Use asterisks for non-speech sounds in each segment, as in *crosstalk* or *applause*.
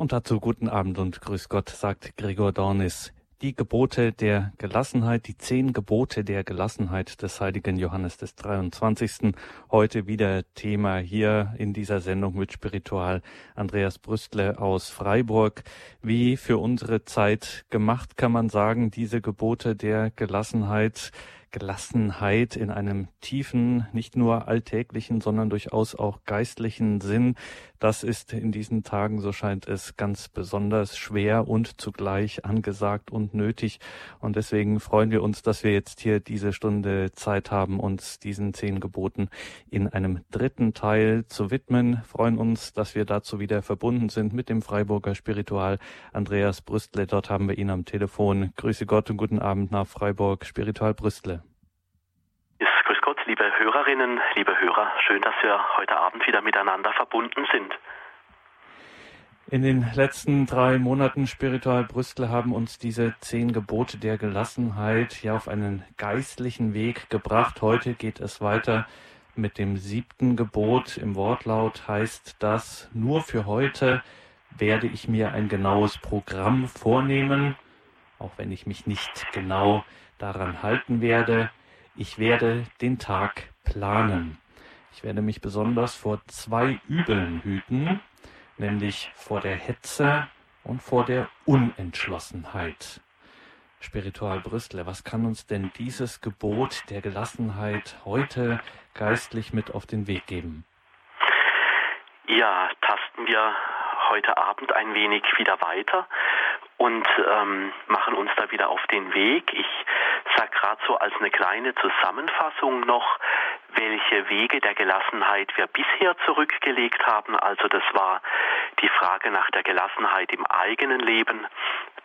Und dazu guten Abend und grüß Gott, sagt Gregor Dornis. Die Gebote der Gelassenheit, die zehn Gebote der Gelassenheit des heiligen Johannes des 23. Heute wieder Thema hier in dieser Sendung mit Spiritual Andreas Brüstle aus Freiburg. Wie für unsere Zeit gemacht, kann man sagen, diese Gebote der Gelassenheit Gelassenheit in einem tiefen, nicht nur alltäglichen, sondern durchaus auch geistlichen Sinn. Das ist in diesen Tagen, so scheint es, ganz besonders schwer und zugleich angesagt und nötig. Und deswegen freuen wir uns, dass wir jetzt hier diese Stunde Zeit haben, uns diesen zehn Geboten in einem dritten Teil zu widmen. Freuen uns, dass wir dazu wieder verbunden sind mit dem Freiburger Spiritual Andreas Brüstle. Dort haben wir ihn am Telefon. Grüße Gott und guten Abend nach Freiburg, Spiritual Brüstle Hörerinnen, liebe Hörer, schön, dass wir heute Abend wieder miteinander verbunden sind. In den letzten drei Monaten Spiritual Brüstel haben uns diese zehn Gebote der Gelassenheit ja auf einen geistlichen Weg gebracht. Heute geht es weiter mit dem siebten Gebot. Im Wortlaut heißt das, nur für heute werde ich mir ein genaues Programm vornehmen, auch wenn ich mich nicht genau daran halten werde. Ich werde den Tag planen. Ich werde mich besonders vor zwei Übeln hüten, nämlich vor der Hetze und vor der Unentschlossenheit. Spiritual Brüstle, was kann uns denn dieses Gebot der Gelassenheit heute geistlich mit auf den Weg geben? Ja, tasten wir heute Abend ein wenig wieder weiter und ähm, machen uns da wieder auf den Weg. Ich sage gerade so als eine kleine Zusammenfassung noch, welche Wege der Gelassenheit wir bisher zurückgelegt haben. Also das war die Frage nach der Gelassenheit im eigenen Leben.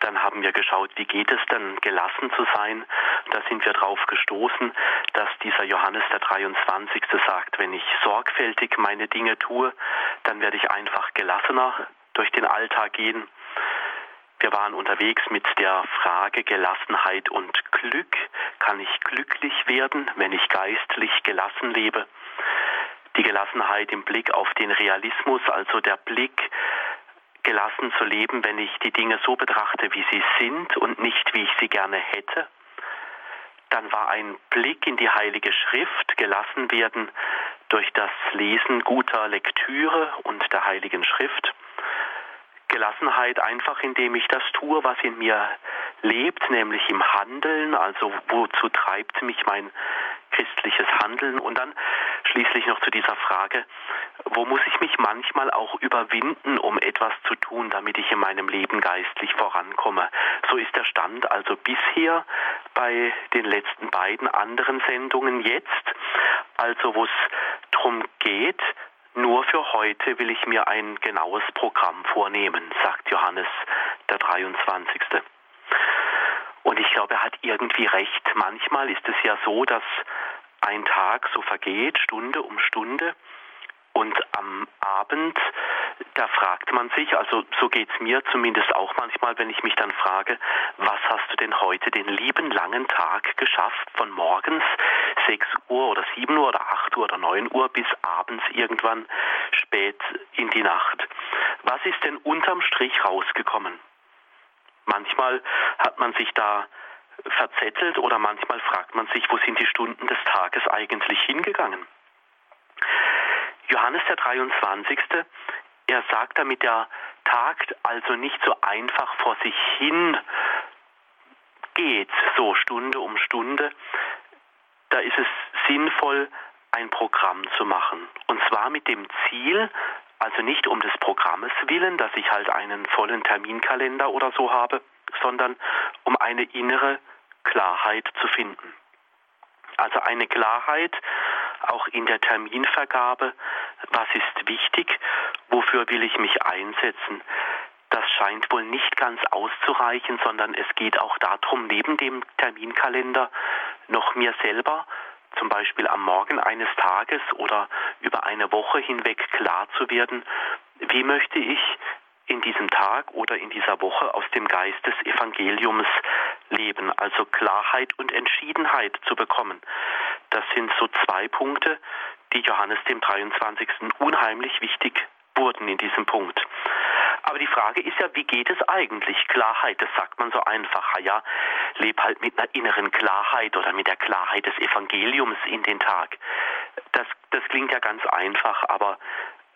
Dann haben wir geschaut, wie geht es denn, gelassen zu sein. Da sind wir darauf gestoßen, dass dieser Johannes der 23. sagt, wenn ich sorgfältig meine Dinge tue, dann werde ich einfach gelassener durch den Alltag gehen. Wir waren unterwegs mit der Frage Gelassenheit und Glück. Kann ich glücklich werden, wenn ich geistlich gelassen lebe? Die Gelassenheit im Blick auf den Realismus, also der Blick, gelassen zu leben, wenn ich die Dinge so betrachte, wie sie sind und nicht, wie ich sie gerne hätte. Dann war ein Blick in die Heilige Schrift, gelassen werden durch das Lesen guter Lektüre und der Heiligen Schrift. Gelassenheit einfach, indem ich das tue, was in mir lebt, nämlich im Handeln, also wozu treibt mich mein christliches Handeln? Und dann schließlich noch zu dieser Frage, wo muss ich mich manchmal auch überwinden, um etwas zu tun, damit ich in meinem Leben geistlich vorankomme. So ist der Stand also bisher bei den letzten beiden anderen Sendungen. Jetzt, also wo es darum geht, nur für heute will ich mir ein genaues Programm vornehmen, sagt Johannes der 23. Und ich glaube, er hat irgendwie recht. Manchmal ist es ja so, dass ein Tag so vergeht, Stunde um Stunde, und am Abend, da fragt man sich, also so geht es mir zumindest auch manchmal, wenn ich mich dann frage, was hast du denn heute den lieben langen Tag geschafft, von morgens 6 Uhr oder 7 Uhr oder 8 Uhr oder 9 Uhr bis abends irgendwann spät in die Nacht. Was ist denn unterm Strich rausgekommen? Manchmal hat man sich da verzettelt oder manchmal fragt man sich, wo sind die Stunden des Tages eigentlich hingegangen? Johannes der 23. Er sagt damit, der Tag also nicht so einfach vor sich hin geht, so Stunde um Stunde. Da ist es sinnvoll, ein Programm zu machen. Und zwar mit dem Ziel, also nicht um des Programmes willen, dass ich halt einen vollen Terminkalender oder so habe, sondern um eine innere Klarheit zu finden. Also eine Klarheit auch in der Terminvergabe, was ist wichtig, wofür will ich mich einsetzen. Das scheint wohl nicht ganz auszureichen, sondern es geht auch darum, neben dem Terminkalender noch mir selber, zum Beispiel am Morgen eines Tages oder über eine Woche hinweg klar zu werden, wie möchte ich in diesem Tag oder in dieser Woche aus dem Geist des Evangeliums leben, also Klarheit und Entschiedenheit zu bekommen. Das sind so zwei Punkte, die Johannes dem 23. unheimlich wichtig wurden in diesem Punkt. Aber die Frage ist ja, wie geht es eigentlich? Klarheit, das sagt man so einfach. Ja, leb halt mit einer inneren Klarheit oder mit der Klarheit des Evangeliums in den Tag. Das, das klingt ja ganz einfach, aber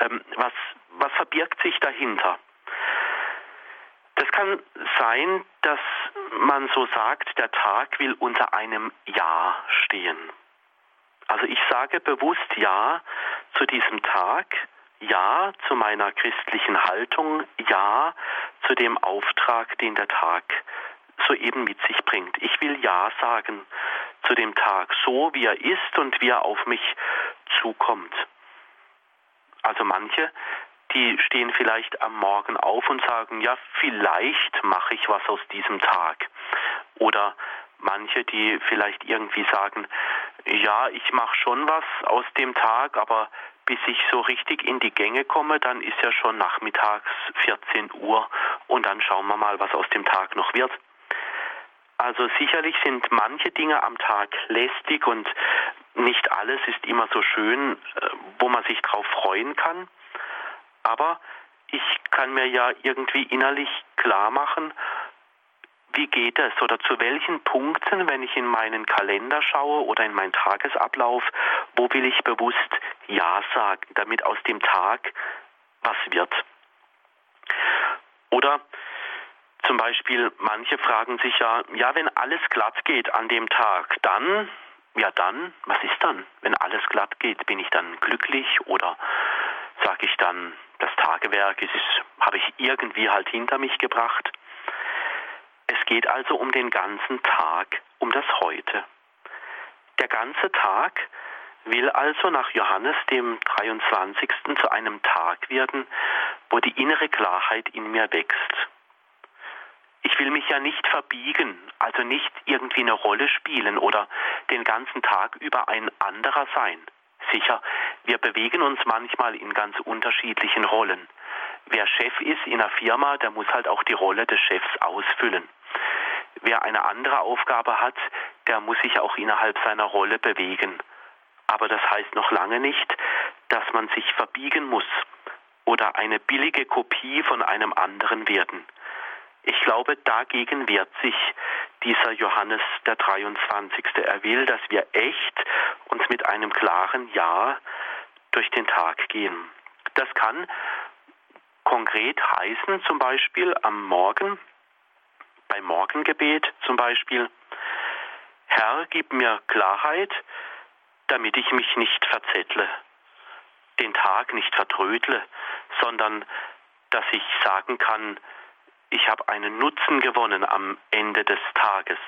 ähm, was, was verbirgt sich dahinter? Das kann sein, dass man so sagt, der Tag will unter einem Ja stehen. Also ich sage bewusst Ja zu diesem Tag, Ja zu meiner christlichen Haltung, Ja zu dem Auftrag, den der Tag soeben mit sich bringt. Ich will Ja sagen zu dem Tag, so wie er ist und wie er auf mich zukommt. Also manche, die stehen vielleicht am Morgen auf und sagen, ja, vielleicht mache ich was aus diesem Tag. Oder manche, die vielleicht irgendwie sagen, ja, ich mache schon was aus dem Tag, aber bis ich so richtig in die Gänge komme, dann ist ja schon nachmittags 14 Uhr und dann schauen wir mal, was aus dem Tag noch wird. Also sicherlich sind manche Dinge am Tag lästig und nicht alles ist immer so schön, äh, wo man sich drauf freuen kann. Aber ich kann mir ja irgendwie innerlich klar machen, wie geht es oder zu welchen Punkten, wenn ich in meinen Kalender schaue oder in meinen Tagesablauf, wo will ich bewusst Ja sagen, damit aus dem Tag was wird. Oder zum Beispiel, manche fragen sich ja, ja, wenn alles glatt geht an dem Tag, dann, ja dann, was ist dann? Wenn alles glatt geht, bin ich dann glücklich oder sage ich dann, das Tagewerk ist, habe ich irgendwie halt hinter mich gebracht? Es geht also um den ganzen Tag, um das Heute. Der ganze Tag will also nach Johannes dem 23. zu einem Tag werden, wo die innere Klarheit in mir wächst. Ich will mich ja nicht verbiegen, also nicht irgendwie eine Rolle spielen oder den ganzen Tag über ein anderer sein. Sicher, wir bewegen uns manchmal in ganz unterschiedlichen Rollen. Wer Chef ist in einer Firma, der muss halt auch die Rolle des Chefs ausfüllen. Wer eine andere Aufgabe hat, der muss sich auch innerhalb seiner Rolle bewegen. Aber das heißt noch lange nicht, dass man sich verbiegen muss oder eine billige Kopie von einem anderen werden. Ich glaube, dagegen wehrt sich dieser Johannes der 23. Er will, dass wir echt uns mit einem klaren Ja durch den Tag gehen. Das kann konkret heißen, zum Beispiel am Morgen beim Morgengebet zum Beispiel, Herr, gib mir Klarheit, damit ich mich nicht verzettle, den Tag nicht vertrödle, sondern dass ich sagen kann, ich habe einen Nutzen gewonnen am Ende des Tages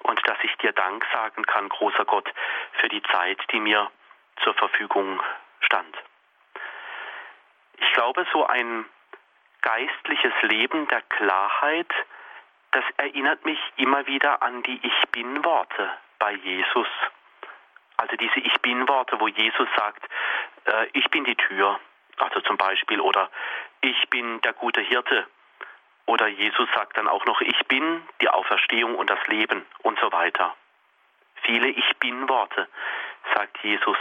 und dass ich dir Dank sagen kann, großer Gott, für die Zeit, die mir zur Verfügung stand. Ich glaube, so ein geistliches Leben der Klarheit, das erinnert mich immer wieder an die Ich bin Worte bei Jesus. Also diese Ich bin Worte, wo Jesus sagt, äh, ich bin die Tür, also zum Beispiel, oder ich bin der gute Hirte. Oder Jesus sagt dann auch noch, ich bin die Auferstehung und das Leben und so weiter. Viele Ich bin Worte, sagt Jesus.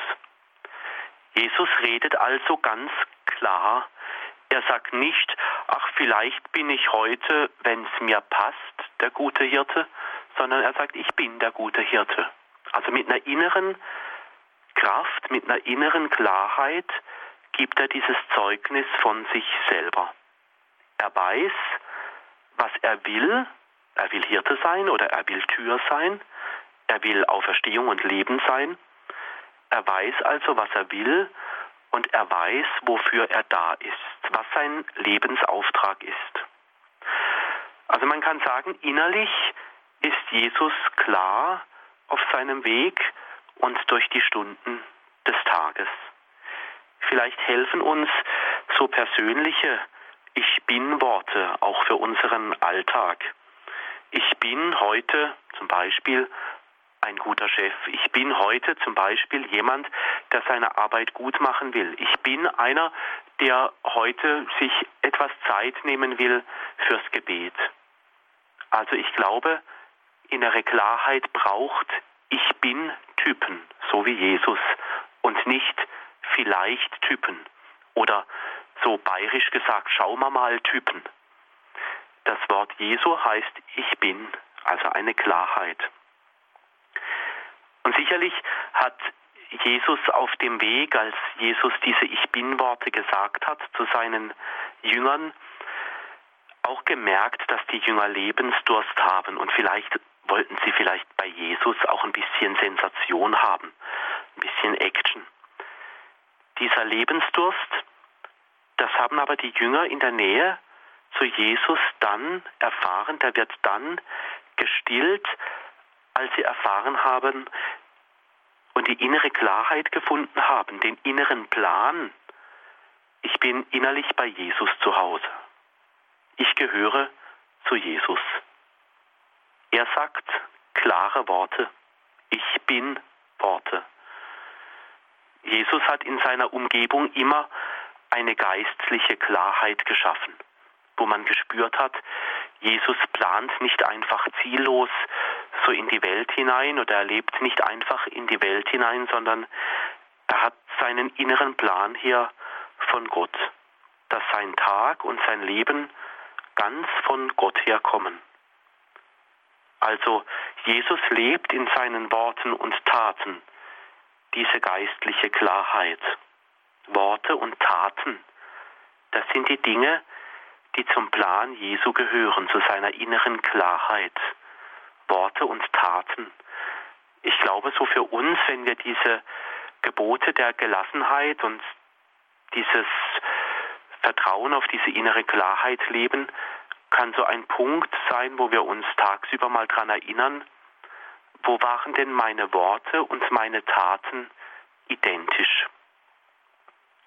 Jesus redet also ganz klar er sagt nicht, ach vielleicht bin ich heute, wenn es mir passt, der gute Hirte, sondern er sagt, ich bin der gute Hirte. Also mit einer inneren Kraft, mit einer inneren Klarheit gibt er dieses Zeugnis von sich selber. Er weiß, was er will. Er will Hirte sein oder er will Tür sein. Er will Auferstehung und Leben sein. Er weiß also, was er will und er weiß, wofür er da ist, was sein Lebensauftrag ist. Also man kann sagen, innerlich ist Jesus klar auf seinem Weg und durch die Stunden des Tages. Vielleicht helfen uns so persönliche Ich bin Worte auch für unseren Alltag. Ich bin heute zum Beispiel ein guter Chef. Ich bin heute zum Beispiel jemand, der seine Arbeit gut machen will. Ich bin einer, der heute sich etwas Zeit nehmen will fürs Gebet. Also ich glaube, innere Klarheit braucht Ich bin Typen, so wie Jesus, und nicht vielleicht Typen oder so bayerisch gesagt, schauen wir mal Typen. Das Wort Jesu heißt ich bin, also eine Klarheit. Und sicherlich hat Jesus auf dem Weg, als Jesus diese Ich bin Worte gesagt hat zu seinen Jüngern, auch gemerkt, dass die Jünger Lebensdurst haben und vielleicht wollten sie vielleicht bei Jesus auch ein bisschen Sensation haben, ein bisschen Action. Dieser Lebensdurst, das haben aber die Jünger in der Nähe zu Jesus dann erfahren, der wird dann gestillt, als sie erfahren haben und die innere Klarheit gefunden haben, den inneren Plan. Ich bin innerlich bei Jesus zu Hause. Ich gehöre zu Jesus. Er sagt klare Worte. Ich bin Worte. Jesus hat in seiner Umgebung immer eine geistliche Klarheit geschaffen, wo man gespürt hat, Jesus plant nicht einfach ziellos so in die Welt hinein oder er lebt nicht einfach in die Welt hinein, sondern er hat seinen inneren Plan hier von Gott, dass sein Tag und sein Leben ganz von Gott herkommen. Also Jesus lebt in seinen Worten und Taten diese geistliche Klarheit. Worte und Taten, das sind die Dinge, die zum Plan Jesu gehören, zu seiner inneren Klarheit. Worte und Taten. Ich glaube, so für uns, wenn wir diese Gebote der Gelassenheit und dieses Vertrauen auf diese innere Klarheit leben, kann so ein Punkt sein, wo wir uns tagsüber mal dran erinnern, wo waren denn meine Worte und meine Taten identisch?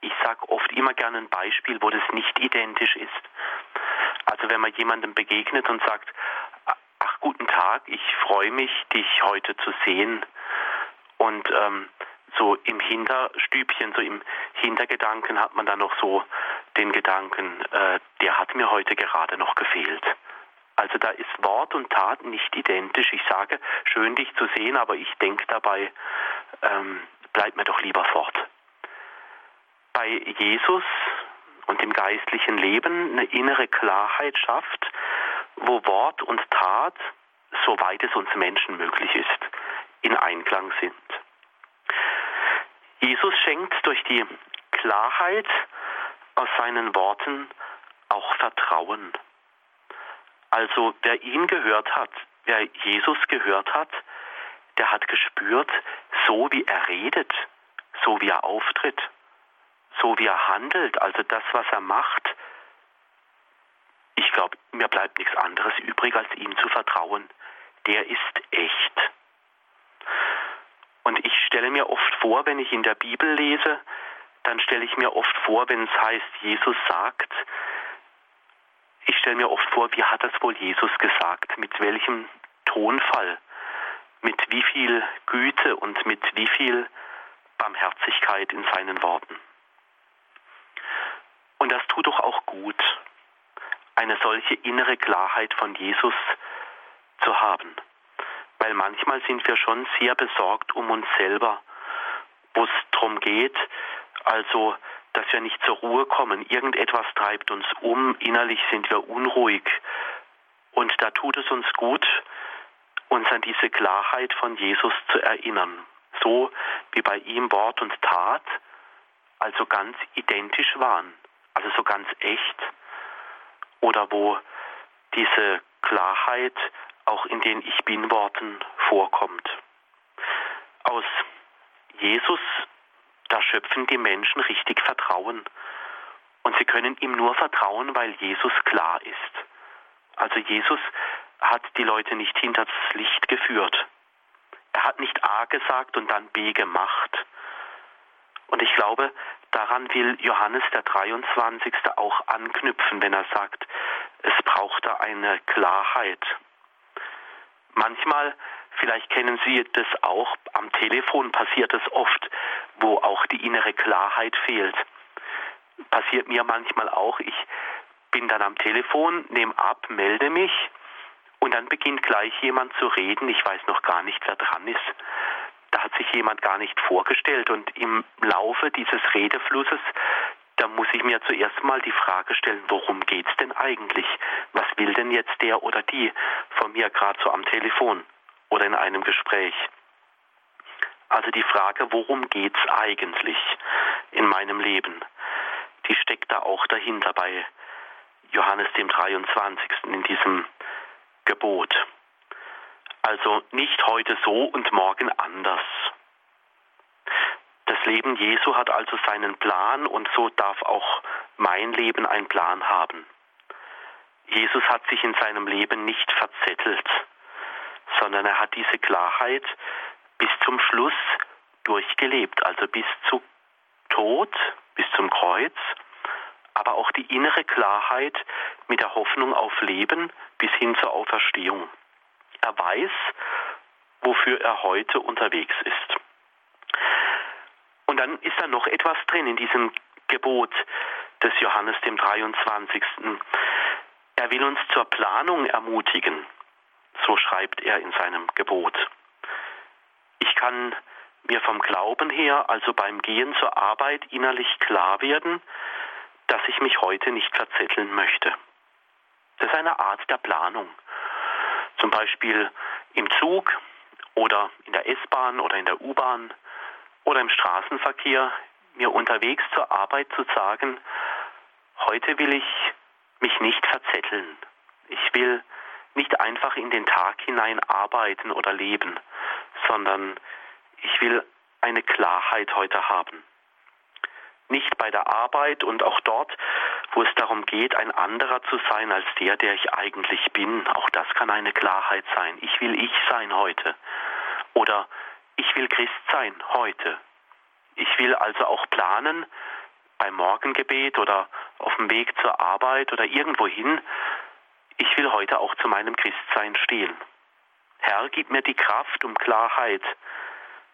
Ich sage oft immer gerne ein Beispiel, wo das nicht identisch ist. Also wenn man jemandem begegnet und sagt, guten Tag, ich freue mich, dich heute zu sehen. Und ähm, so im Hinterstübchen, so im Hintergedanken hat man dann noch so den Gedanken, äh, der hat mir heute gerade noch gefehlt. Also da ist Wort und Tat nicht identisch. Ich sage, schön dich zu sehen, aber ich denke dabei, ähm, bleib mir doch lieber fort. Bei Jesus und im geistlichen Leben eine innere Klarheit schafft, wo Wort und Tat, soweit es uns Menschen möglich ist, in Einklang sind. Jesus schenkt durch die Klarheit aus seinen Worten auch Vertrauen. Also wer ihn gehört hat, wer Jesus gehört hat, der hat gespürt, so wie er redet, so wie er auftritt, so wie er handelt, also das, was er macht, ich glaube, mir bleibt nichts anderes übrig, als ihm zu vertrauen. Der ist echt. Und ich stelle mir oft vor, wenn ich in der Bibel lese, dann stelle ich mir oft vor, wenn es heißt, Jesus sagt, ich stelle mir oft vor, wie hat das wohl Jesus gesagt? Mit welchem Tonfall? Mit wie viel Güte und mit wie viel Barmherzigkeit in seinen Worten? Und das tut doch auch gut, eine solche innere Klarheit von Jesus zu haben. Weil manchmal sind wir schon sehr besorgt um uns selber, wo es darum geht, also dass wir nicht zur Ruhe kommen. Irgendetwas treibt uns um, innerlich sind wir unruhig. Und da tut es uns gut, uns an diese Klarheit von Jesus zu erinnern. So wie bei ihm Wort und Tat also ganz identisch waren, also so ganz echt. Oder wo diese Klarheit auch in den Ich bin Worten vorkommt. Aus Jesus da schöpfen die Menschen richtig Vertrauen. Und sie können ihm nur vertrauen, weil Jesus klar ist. Also Jesus hat die Leute nicht hinter das Licht geführt. Er hat nicht A gesagt und dann B gemacht. Und ich glaube, daran will Johannes der 23. auch anknüpfen, wenn er sagt, es braucht da eine Klarheit. Manchmal Vielleicht kennen Sie das auch, am Telefon passiert es oft, wo auch die innere Klarheit fehlt. Passiert mir manchmal auch, ich bin dann am Telefon, nehme ab, melde mich und dann beginnt gleich jemand zu reden, ich weiß noch gar nicht, wer dran ist. Hat sich jemand gar nicht vorgestellt und im Laufe dieses Redeflusses, da muss ich mir zuerst mal die Frage stellen, worum geht es denn eigentlich? Was will denn jetzt der oder die von mir gerade so am Telefon oder in einem Gespräch? Also die Frage, worum geht es eigentlich in meinem Leben? Die steckt da auch dahinter bei Johannes dem 23. in diesem Gebot. Also nicht heute so und morgen anders. Das Leben Jesu hat also seinen Plan und so darf auch mein Leben einen Plan haben. Jesus hat sich in seinem Leben nicht verzettelt, sondern er hat diese Klarheit bis zum Schluss durchgelebt, also bis zu Tod, bis zum Kreuz, aber auch die innere Klarheit mit der Hoffnung auf Leben bis hin zur Auferstehung. Er weiß, wofür er heute unterwegs ist. Und dann ist da noch etwas drin in diesem Gebot des Johannes dem 23. Er will uns zur Planung ermutigen, so schreibt er in seinem Gebot. Ich kann mir vom Glauben her, also beim Gehen zur Arbeit, innerlich klar werden, dass ich mich heute nicht verzetteln möchte. Das ist eine Art der Planung. Zum Beispiel im Zug oder in der S-Bahn oder in der U-Bahn oder im Straßenverkehr mir unterwegs zur Arbeit zu sagen, heute will ich mich nicht verzetteln. Ich will nicht einfach in den Tag hinein arbeiten oder leben, sondern ich will eine Klarheit heute haben. Nicht bei der Arbeit und auch dort, wo es darum geht, ein anderer zu sein als der, der ich eigentlich bin. Auch das kann eine Klarheit sein. Ich will ich sein heute. Oder ich will Christ sein heute. Ich will also auch planen beim Morgengebet oder auf dem Weg zur Arbeit oder irgendwohin. Ich will heute auch zu meinem Christsein stehen. Herr, gib mir die Kraft um Klarheit,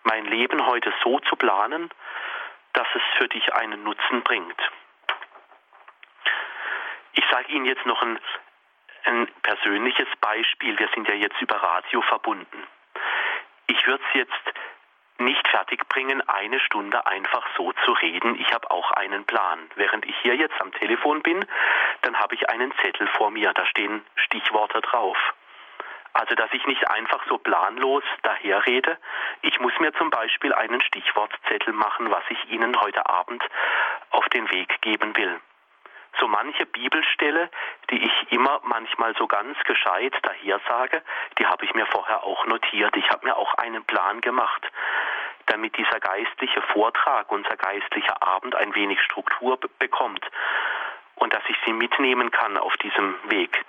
mein Leben heute so zu planen, dass es für dich einen Nutzen bringt. Ich sage Ihnen jetzt noch ein, ein persönliches Beispiel. Wir sind ja jetzt über Radio verbunden. Ich würde es jetzt nicht fertigbringen, eine Stunde einfach so zu reden. Ich habe auch einen Plan. Während ich hier jetzt am Telefon bin, dann habe ich einen Zettel vor mir, da stehen Stichworte drauf. Also, dass ich nicht einfach so planlos daherrede. Ich muss mir zum Beispiel einen Stichwortzettel machen, was ich Ihnen heute Abend auf den Weg geben will so manche Bibelstelle, die ich immer manchmal so ganz gescheit daher sage, die habe ich mir vorher auch notiert. Ich habe mir auch einen Plan gemacht, damit dieser geistliche Vortrag, unser geistlicher Abend ein wenig Struktur bekommt und dass ich sie mitnehmen kann auf diesem Weg.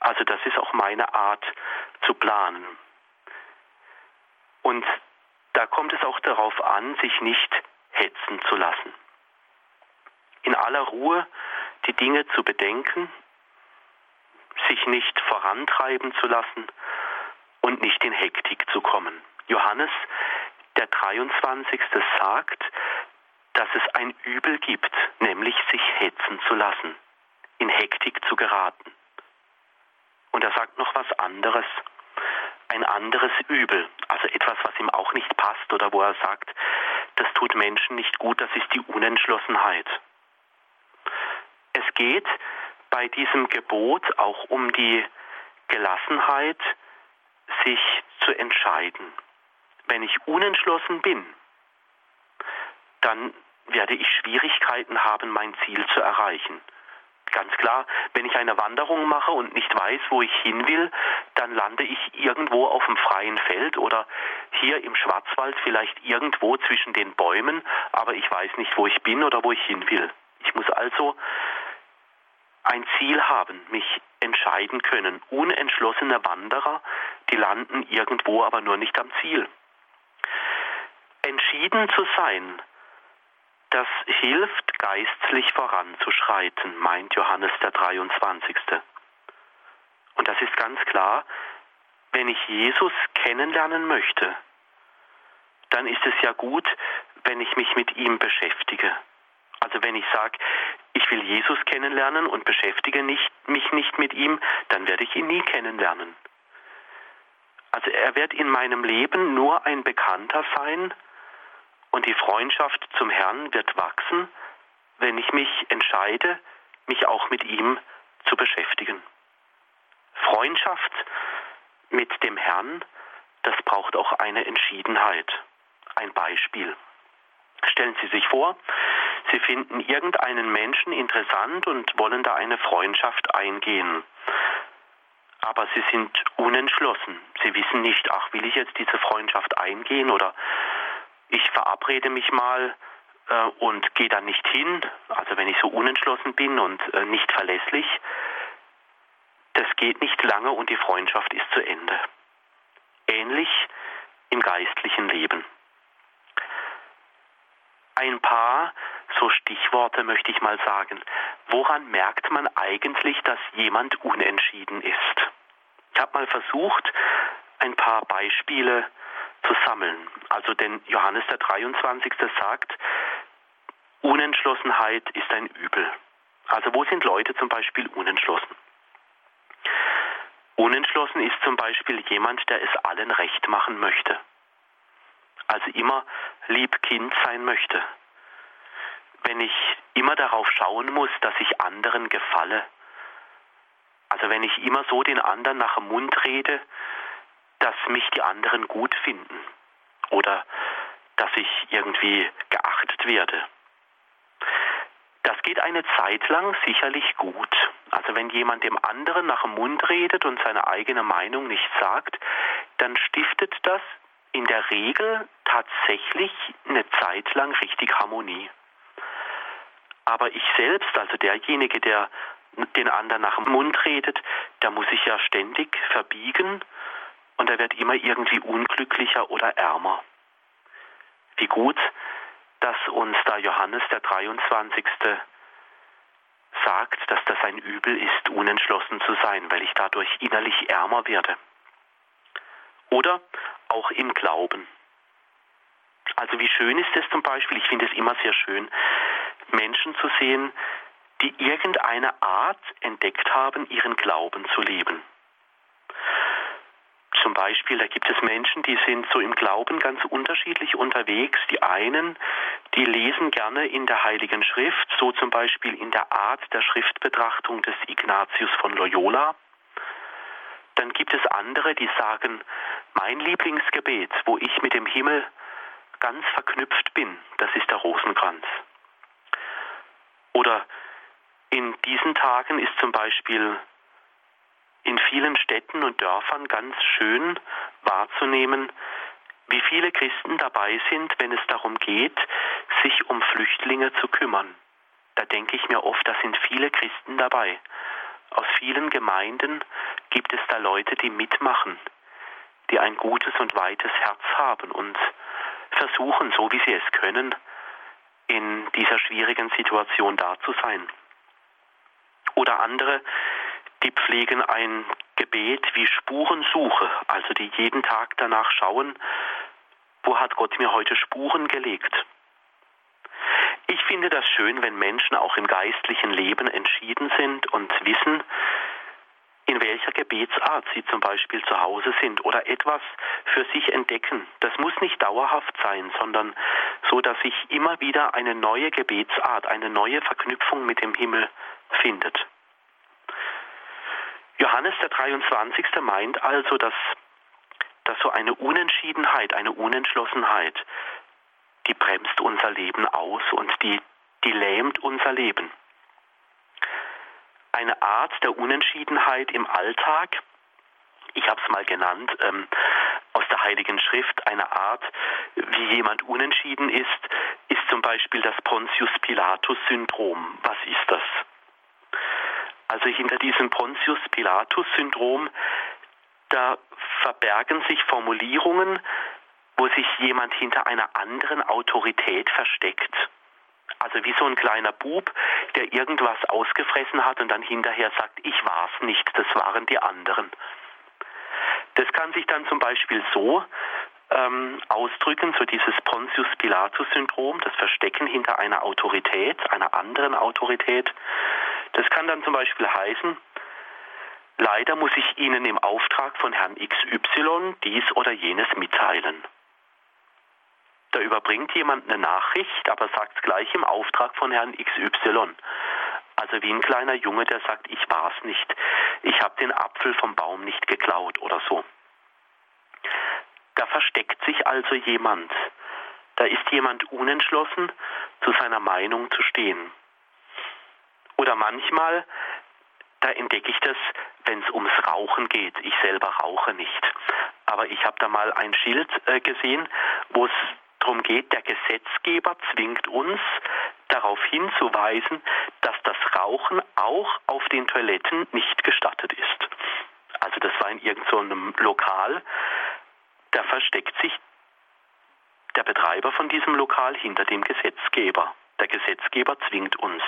Also das ist auch meine Art zu planen. Und da kommt es auch darauf an, sich nicht hetzen zu lassen. In aller Ruhe die Dinge zu bedenken, sich nicht vorantreiben zu lassen und nicht in Hektik zu kommen. Johannes, der 23. sagt, dass es ein Übel gibt, nämlich sich hetzen zu lassen, in Hektik zu geraten. Und er sagt noch was anderes, ein anderes Übel, also etwas, was ihm auch nicht passt oder wo er sagt, das tut Menschen nicht gut, das ist die Unentschlossenheit. Es geht bei diesem Gebot auch um die Gelassenheit, sich zu entscheiden. Wenn ich unentschlossen bin, dann werde ich Schwierigkeiten haben, mein Ziel zu erreichen. Ganz klar, wenn ich eine Wanderung mache und nicht weiß, wo ich hin will, dann lande ich irgendwo auf dem freien Feld oder hier im Schwarzwald vielleicht irgendwo zwischen den Bäumen, aber ich weiß nicht, wo ich bin oder wo ich hin will. Ich muss also ein Ziel haben, mich entscheiden können. Unentschlossene Wanderer, die landen irgendwo, aber nur nicht am Ziel. Entschieden zu sein, das hilft geistlich voranzuschreiten, meint Johannes der 23. Und das ist ganz klar, wenn ich Jesus kennenlernen möchte, dann ist es ja gut, wenn ich mich mit ihm beschäftige. Also wenn ich sage, ich will Jesus kennenlernen und beschäftige nicht, mich nicht mit ihm, dann werde ich ihn nie kennenlernen. Also er wird in meinem Leben nur ein Bekannter sein und die Freundschaft zum Herrn wird wachsen, wenn ich mich entscheide, mich auch mit ihm zu beschäftigen. Freundschaft mit dem Herrn, das braucht auch eine Entschiedenheit. Ein Beispiel. Stellen Sie sich vor, Sie finden irgendeinen Menschen interessant und wollen da eine Freundschaft eingehen. Aber Sie sind unentschlossen. Sie wissen nicht, ach, will ich jetzt diese Freundschaft eingehen oder ich verabrede mich mal äh, und gehe dann nicht hin. Also wenn ich so unentschlossen bin und äh, nicht verlässlich, das geht nicht lange und die Freundschaft ist zu Ende. Ähnlich im geistlichen Leben. Ein paar so Stichworte möchte ich mal sagen. Woran merkt man eigentlich, dass jemand unentschieden ist? Ich habe mal versucht, ein paar Beispiele zu sammeln. Also denn Johannes der 23. sagt, Unentschlossenheit ist ein Übel. Also wo sind Leute zum Beispiel unentschlossen? Unentschlossen ist zum Beispiel jemand, der es allen recht machen möchte. Also immer lieb Kind sein möchte. Wenn ich immer darauf schauen muss, dass ich anderen gefalle. Also wenn ich immer so den anderen nach dem Mund rede, dass mich die anderen gut finden oder dass ich irgendwie geachtet werde. Das geht eine Zeit lang sicherlich gut. Also wenn jemand dem anderen nach dem Mund redet und seine eigene Meinung nicht sagt, dann stiftet das in der Regel tatsächlich eine Zeit lang richtig Harmonie. Aber ich selbst, also derjenige, der den anderen nach dem Mund redet, der muss sich ja ständig verbiegen und er wird immer irgendwie unglücklicher oder ärmer. Wie gut, dass uns da Johannes der 23. sagt, dass das ein Übel ist, unentschlossen zu sein, weil ich dadurch innerlich ärmer werde. Oder auch im Glauben. Also wie schön ist es zum Beispiel, ich finde es immer sehr schön, Menschen zu sehen, die irgendeine Art entdeckt haben, ihren Glauben zu leben. Zum Beispiel, da gibt es Menschen, die sind so im Glauben ganz unterschiedlich unterwegs. Die einen, die lesen gerne in der Heiligen Schrift, so zum Beispiel in der Art der Schriftbetrachtung des Ignatius von Loyola. Dann gibt es andere, die sagen, mein Lieblingsgebet, wo ich mit dem Himmel ganz verknüpft bin, das ist der Rosenkranz. Oder in diesen Tagen ist zum Beispiel in vielen Städten und Dörfern ganz schön wahrzunehmen, wie viele Christen dabei sind, wenn es darum geht, sich um Flüchtlinge zu kümmern. Da denke ich mir oft, da sind viele Christen dabei. Aus vielen Gemeinden gibt es da Leute, die mitmachen, die ein gutes und weites Herz haben und versuchen, so wie sie es können, in dieser schwierigen Situation da zu sein. Oder andere, die pflegen ein Gebet wie Spurensuche, also die jeden Tag danach schauen, wo hat Gott mir heute Spuren gelegt. Ich finde das schön, wenn Menschen auch im geistlichen Leben entschieden sind und wissen, in welcher Gebetsart sie zum Beispiel zu Hause sind oder etwas für sich entdecken. Das muss nicht dauerhaft sein, sondern so, dass sich immer wieder eine neue Gebetsart, eine neue Verknüpfung mit dem Himmel findet. Johannes der 23. meint also, dass, dass so eine Unentschiedenheit, eine Unentschlossenheit, die bremst unser Leben aus und die, die lähmt unser Leben eine Art der Unentschiedenheit im Alltag. Ich habe es mal genannt, ähm, aus der Heiligen Schrift, eine Art, wie jemand unentschieden ist, ist zum Beispiel das Pontius Pilatus-Syndrom. Was ist das? Also hinter diesem Pontius Pilatus-Syndrom, da verbergen sich Formulierungen, wo sich jemand hinter einer anderen Autorität versteckt. Also wie so ein kleiner Bub, der irgendwas ausgefressen hat und dann hinterher sagt, ich war's nicht, das waren die anderen. Das kann sich dann zum Beispiel so ähm, ausdrücken, so dieses Pontius Pilatus-Syndrom, das Verstecken hinter einer Autorität, einer anderen Autorität. Das kann dann zum Beispiel heißen, leider muss ich Ihnen im Auftrag von Herrn XY dies oder jenes mitteilen. Da überbringt jemand eine Nachricht, aber sagt es gleich im Auftrag von Herrn XY. Also wie ein kleiner Junge, der sagt, ich war es nicht. Ich habe den Apfel vom Baum nicht geklaut oder so. Da versteckt sich also jemand. Da ist jemand unentschlossen, zu seiner Meinung zu stehen. Oder manchmal, da entdecke ich das, wenn es ums Rauchen geht. Ich selber rauche nicht. Aber ich habe da mal ein Schild äh, gesehen, wo es darum geht, der Gesetzgeber zwingt uns darauf hinzuweisen, dass das Rauchen auch auf den Toiletten nicht gestattet ist. Also das war in irgendeinem so Lokal, da versteckt sich der Betreiber von diesem Lokal hinter dem Gesetzgeber. Der Gesetzgeber zwingt uns.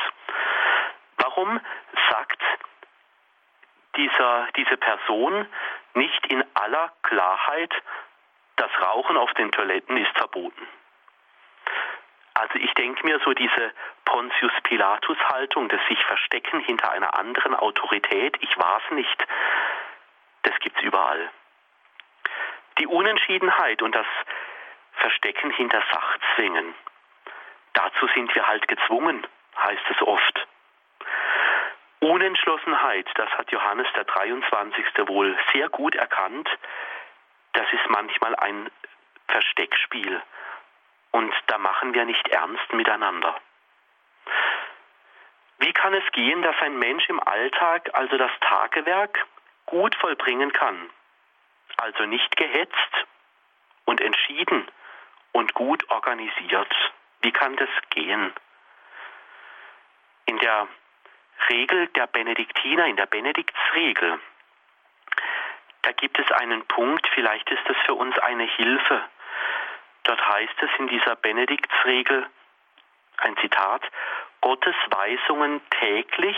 Warum sagt dieser, diese Person nicht in aller Klarheit, das Rauchen auf den Toiletten ist verboten? Also ich denke mir so diese Pontius Pilatus Haltung, das sich verstecken hinter einer anderen Autorität, ich war es nicht, das gibt es überall. Die Unentschiedenheit und das Verstecken hinter Sachzwängen, dazu sind wir halt gezwungen, heißt es oft. Unentschlossenheit, das hat Johannes der 23. wohl sehr gut erkannt, das ist manchmal ein Versteckspiel. Und da machen wir nicht ernst miteinander. Wie kann es gehen, dass ein Mensch im Alltag also das Tagewerk gut vollbringen kann? Also nicht gehetzt und entschieden und gut organisiert. Wie kann das gehen? In der Regel der Benediktiner, in der Benediktsregel, da gibt es einen Punkt, vielleicht ist das für uns eine Hilfe. Dort heißt es in dieser Benediktsregel, ein Zitat, Gottes Weisungen täglich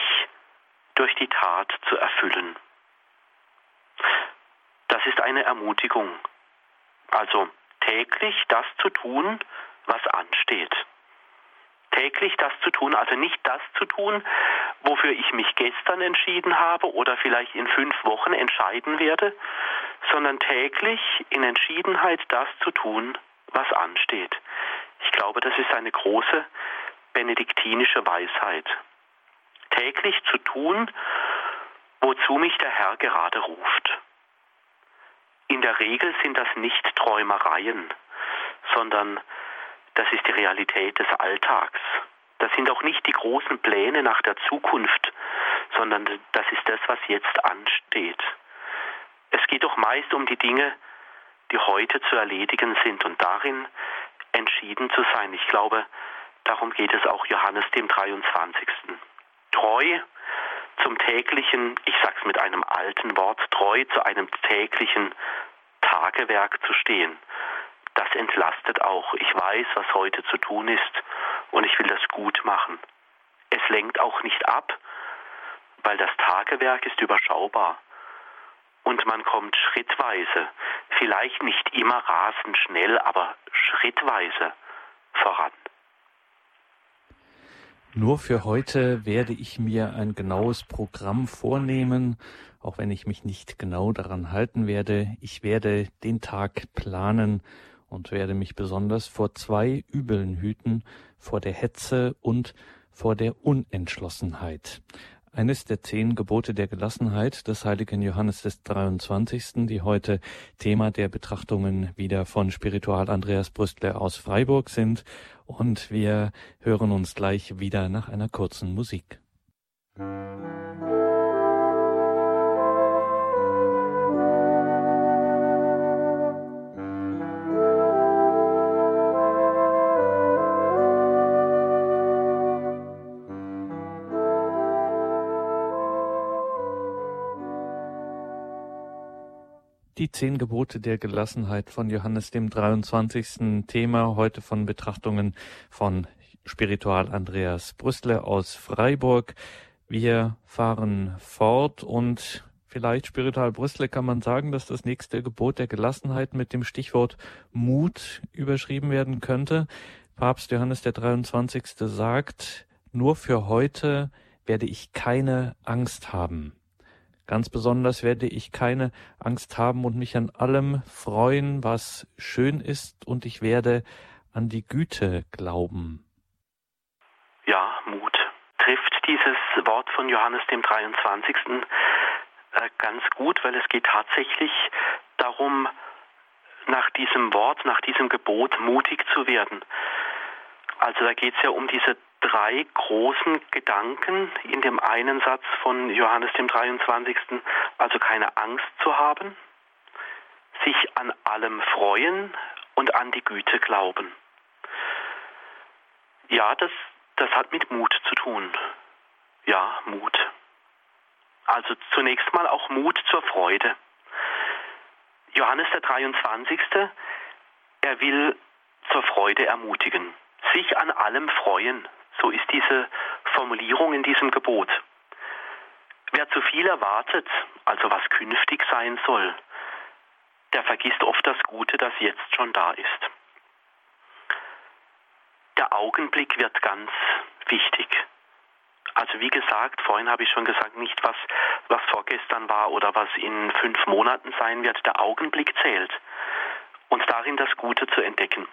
durch die Tat zu erfüllen. Das ist eine Ermutigung. Also täglich das zu tun, was ansteht täglich das zu tun, also nicht das zu tun, wofür ich mich gestern entschieden habe oder vielleicht in fünf Wochen entscheiden werde, sondern täglich in Entschiedenheit das zu tun, was ansteht. Ich glaube, das ist eine große benediktinische Weisheit. Täglich zu tun, wozu mich der Herr gerade ruft. In der Regel sind das nicht Träumereien, sondern das ist die Realität des Alltags. Das sind auch nicht die großen Pläne nach der Zukunft, sondern das ist das, was jetzt ansteht. Es geht doch meist um die Dinge, die heute zu erledigen sind und darin entschieden zu sein. Ich glaube, darum geht es auch Johannes dem 23. Treu zum täglichen, ich sag's mit einem alten Wort, treu zu einem täglichen Tagewerk zu stehen das entlastet auch. Ich weiß, was heute zu tun ist und ich will das gut machen. Es lenkt auch nicht ab, weil das Tagewerk ist überschaubar und man kommt schrittweise, vielleicht nicht immer rasend schnell, aber schrittweise voran. Nur für heute werde ich mir ein genaues Programm vornehmen, auch wenn ich mich nicht genau daran halten werde. Ich werde den Tag planen und werde mich besonders vor zwei Übeln hüten, vor der Hetze und vor der Unentschlossenheit. Eines der zehn Gebote der Gelassenheit des heiligen Johannes des 23., die heute Thema der Betrachtungen wieder von Spiritual Andreas Brüstler aus Freiburg sind. Und wir hören uns gleich wieder nach einer kurzen Musik. Musik Die zehn Gebote der Gelassenheit von Johannes dem 23. Thema heute von Betrachtungen von Spiritual Andreas Brüssler aus Freiburg. Wir fahren fort und vielleicht Spiritual Brüssel kann man sagen, dass das nächste Gebot der Gelassenheit mit dem Stichwort Mut überschrieben werden könnte. Papst Johannes der 23. sagt, nur für heute werde ich keine Angst haben. Ganz besonders werde ich keine Angst haben und mich an allem freuen, was schön ist, und ich werde an die Güte glauben. Ja, Mut. Trifft dieses Wort von Johannes dem 23. Äh, ganz gut, weil es geht tatsächlich darum, nach diesem Wort, nach diesem Gebot mutig zu werden. Also da geht es ja um diese drei großen Gedanken in dem einen Satz von Johannes dem 23. Also keine Angst zu haben, sich an allem freuen und an die Güte glauben. Ja, das, das hat mit Mut zu tun. Ja, Mut. Also zunächst mal auch Mut zur Freude. Johannes der 23. Er will zur Freude ermutigen, sich an allem freuen. So ist diese Formulierung in diesem Gebot. Wer zu viel erwartet, also was künftig sein soll, der vergisst oft das Gute, das jetzt schon da ist. Der Augenblick wird ganz wichtig. Also wie gesagt, vorhin habe ich schon gesagt, nicht was, was vorgestern war oder was in fünf Monaten sein wird. Der Augenblick zählt. Und darin das Gute zu entdecken.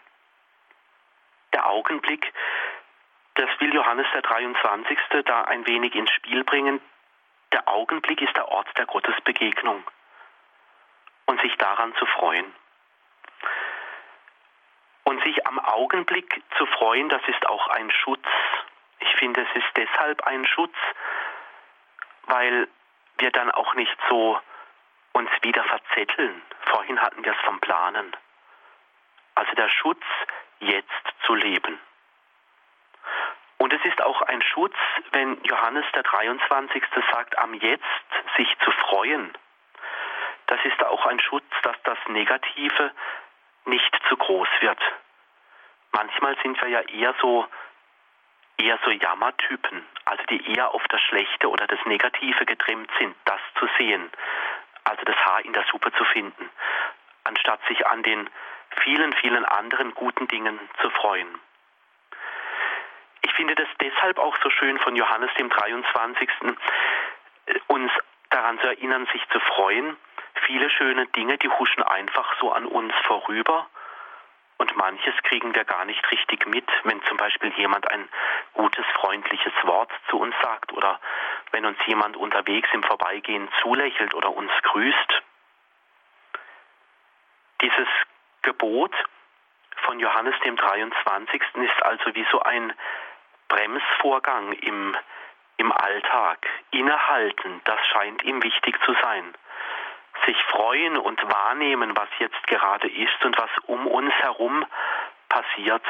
Der Augenblick, das will Johannes der 23. da ein wenig ins Spiel bringen. Der Augenblick ist der Ort der Gottesbegegnung. Und sich daran zu freuen. Und sich am Augenblick zu freuen, das ist auch ein Schutz ich finde, es ist deshalb ein Schutz, weil wir dann auch nicht so uns wieder verzetteln. Vorhin hatten wir es vom Planen. Also der Schutz, jetzt zu leben. Und es ist auch ein Schutz, wenn Johannes der 23. sagt, am Jetzt sich zu freuen. Das ist auch ein Schutz, dass das Negative nicht zu groß wird. Manchmal sind wir ja eher so eher so Jammertypen, also die eher auf das Schlechte oder das Negative getrimmt sind, das zu sehen, also das Haar in der Suppe zu finden, anstatt sich an den vielen, vielen anderen guten Dingen zu freuen. Ich finde das deshalb auch so schön von Johannes dem 23. Äh, uns daran zu erinnern, sich zu freuen. Viele schöne Dinge, die huschen einfach so an uns vorüber und manches kriegen wir gar nicht richtig mit, wenn zum Beispiel jemand ein gutes, freundliches Wort zu uns sagt oder wenn uns jemand unterwegs im Vorbeigehen zulächelt oder uns grüßt. Dieses Gebot von Johannes dem 23. ist also wie so ein Bremsvorgang im, im Alltag. Innehalten, das scheint ihm wichtig zu sein sich freuen und wahrnehmen, was jetzt gerade ist und was um uns herum passiert.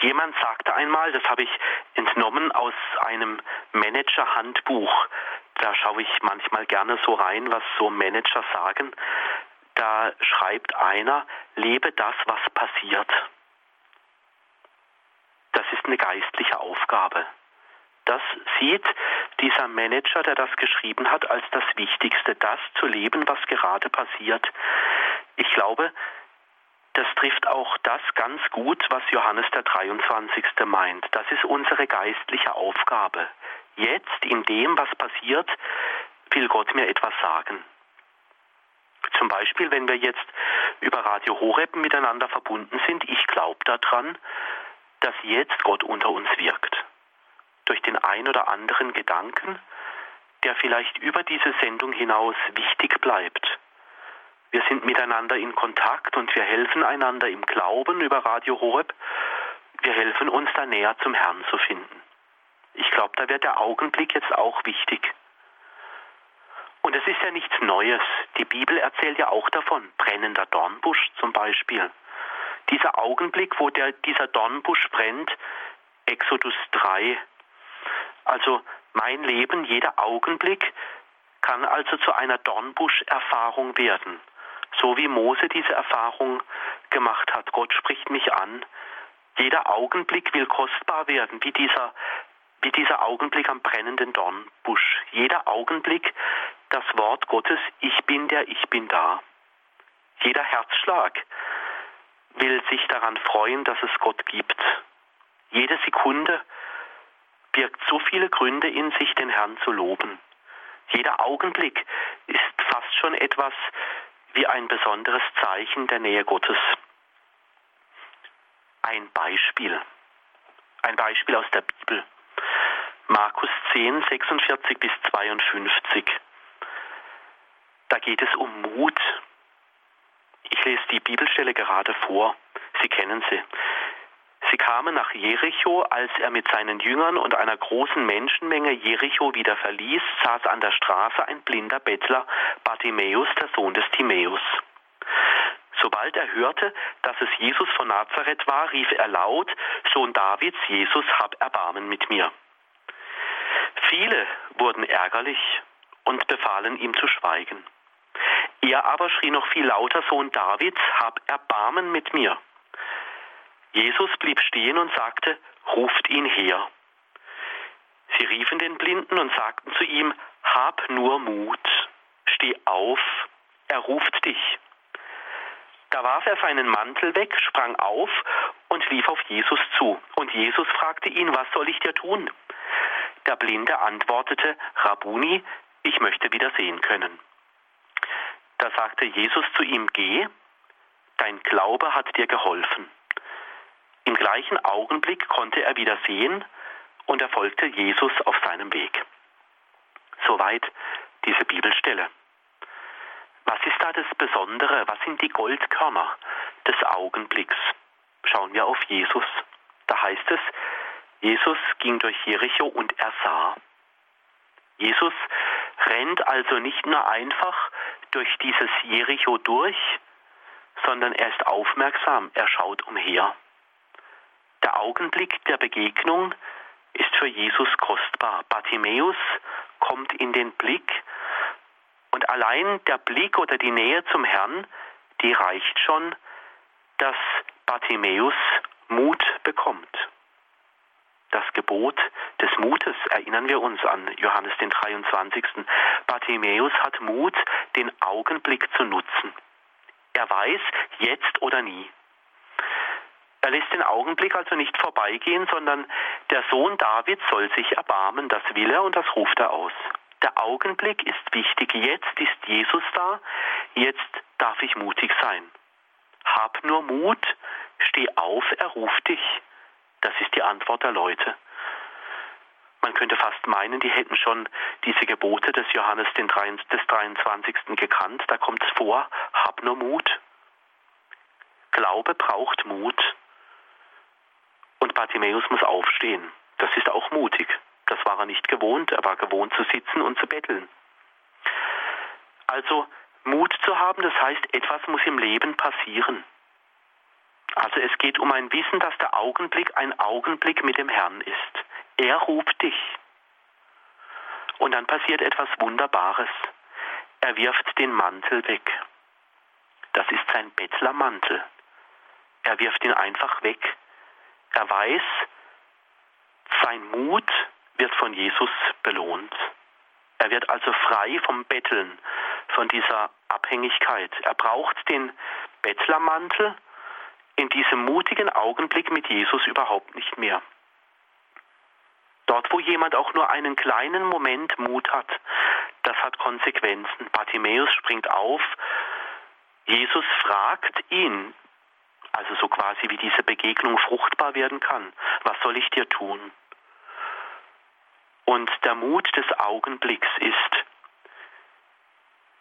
Jemand sagte einmal, das habe ich entnommen aus einem Manager-Handbuch, da schaue ich manchmal gerne so rein, was so Manager sagen, da schreibt einer, lebe das, was passiert. Das ist eine geistliche Aufgabe. Das sieht dieser Manager, der das geschrieben hat, als das Wichtigste, das zu leben, was gerade passiert. Ich glaube, das trifft auch das ganz gut, was Johannes der 23. meint. Das ist unsere geistliche Aufgabe. Jetzt, in dem, was passiert, will Gott mir etwas sagen. Zum Beispiel, wenn wir jetzt über Radio Horeb miteinander verbunden sind, ich glaube daran, dass jetzt Gott unter uns wirkt durch den ein oder anderen Gedanken, der vielleicht über diese Sendung hinaus wichtig bleibt. Wir sind miteinander in Kontakt und wir helfen einander im Glauben über Radio Horeb. Wir helfen uns da näher zum Herrn zu finden. Ich glaube, da wird der Augenblick jetzt auch wichtig. Und es ist ja nichts Neues. Die Bibel erzählt ja auch davon. Brennender Dornbusch zum Beispiel. Dieser Augenblick, wo der, dieser Dornbusch brennt, Exodus 3, also mein Leben, jeder Augenblick kann also zu einer Dornbusch-Erfahrung werden. So wie Mose diese Erfahrung gemacht hat. Gott spricht mich an. Jeder Augenblick will kostbar werden, wie dieser, wie dieser Augenblick am brennenden Dornbusch. Jeder Augenblick das Wort Gottes, ich bin der, ich bin da. Jeder Herzschlag will sich daran freuen, dass es Gott gibt. Jede Sekunde birgt so viele Gründe in sich, den Herrn zu loben. Jeder Augenblick ist fast schon etwas wie ein besonderes Zeichen der Nähe Gottes. ein Beispiel. Ein Beispiel aus der Bibel. Markus 10, 46 bis 52. Da geht es um Mut. Ich lese die Bibelstelle gerade vor. Sie kennen sie. Sie kamen nach Jericho, als er mit seinen Jüngern und einer großen Menschenmenge Jericho wieder verließ, saß an der Straße ein blinder Bettler, Bartimäus, der Sohn des Timäus. Sobald er hörte, dass es Jesus von Nazareth war, rief er laut, Sohn Davids, Jesus, hab Erbarmen mit mir. Viele wurden ärgerlich und befahlen ihm zu schweigen. Er aber schrie noch viel lauter, Sohn Davids, hab Erbarmen mit mir. Jesus blieb stehen und sagte, ruft ihn her. Sie riefen den Blinden und sagten zu ihm, hab nur Mut, steh auf, er ruft dich. Da warf er seinen Mantel weg, sprang auf und lief auf Jesus zu. Und Jesus fragte ihn, was soll ich dir tun? Der Blinde antwortete, Rabuni, ich möchte wieder sehen können. Da sagte Jesus zu ihm, geh, dein Glaube hat dir geholfen. Im gleichen Augenblick konnte er wieder sehen und er folgte Jesus auf seinem Weg. Soweit diese Bibelstelle. Was ist da das Besondere? Was sind die Goldkörner des Augenblicks? Schauen wir auf Jesus. Da heißt es, Jesus ging durch Jericho und er sah. Jesus rennt also nicht nur einfach durch dieses Jericho durch, sondern er ist aufmerksam, er schaut umher. Der Augenblick der Begegnung ist für Jesus kostbar. Bartimäus kommt in den Blick und allein der Blick oder die Nähe zum Herrn, die reicht schon, dass Bartimäus Mut bekommt. Das Gebot des Mutes erinnern wir uns an Johannes den 23. Bartimäus hat Mut, den Augenblick zu nutzen. Er weiß, jetzt oder nie. Er lässt den Augenblick also nicht vorbeigehen, sondern der Sohn David soll sich erbarmen, das will er und das ruft er aus. Der Augenblick ist wichtig. Jetzt ist Jesus da. Jetzt darf ich mutig sein. Hab nur Mut. Steh auf, er ruft dich. Das ist die Antwort der Leute. Man könnte fast meinen, die hätten schon diese Gebote des Johannes des 23. gekannt. Da kommt es vor, hab nur Mut. Glaube braucht Mut. Und Bartimäus muss aufstehen. Das ist auch mutig. Das war er nicht gewohnt. Er war gewohnt zu sitzen und zu betteln. Also Mut zu haben, das heißt, etwas muss im Leben passieren. Also es geht um ein Wissen, dass der Augenblick ein Augenblick mit dem Herrn ist. Er ruft dich. Und dann passiert etwas Wunderbares. Er wirft den Mantel weg. Das ist sein Bettlermantel. Er wirft ihn einfach weg. Er weiß, sein Mut wird von Jesus belohnt. Er wird also frei vom Betteln, von dieser Abhängigkeit. Er braucht den Bettlermantel in diesem mutigen Augenblick mit Jesus überhaupt nicht mehr. Dort, wo jemand auch nur einen kleinen Moment Mut hat, das hat Konsequenzen. Bartimäus springt auf, Jesus fragt ihn, also so quasi wie diese Begegnung fruchtbar werden kann, was soll ich dir tun? Und der Mut des Augenblicks ist,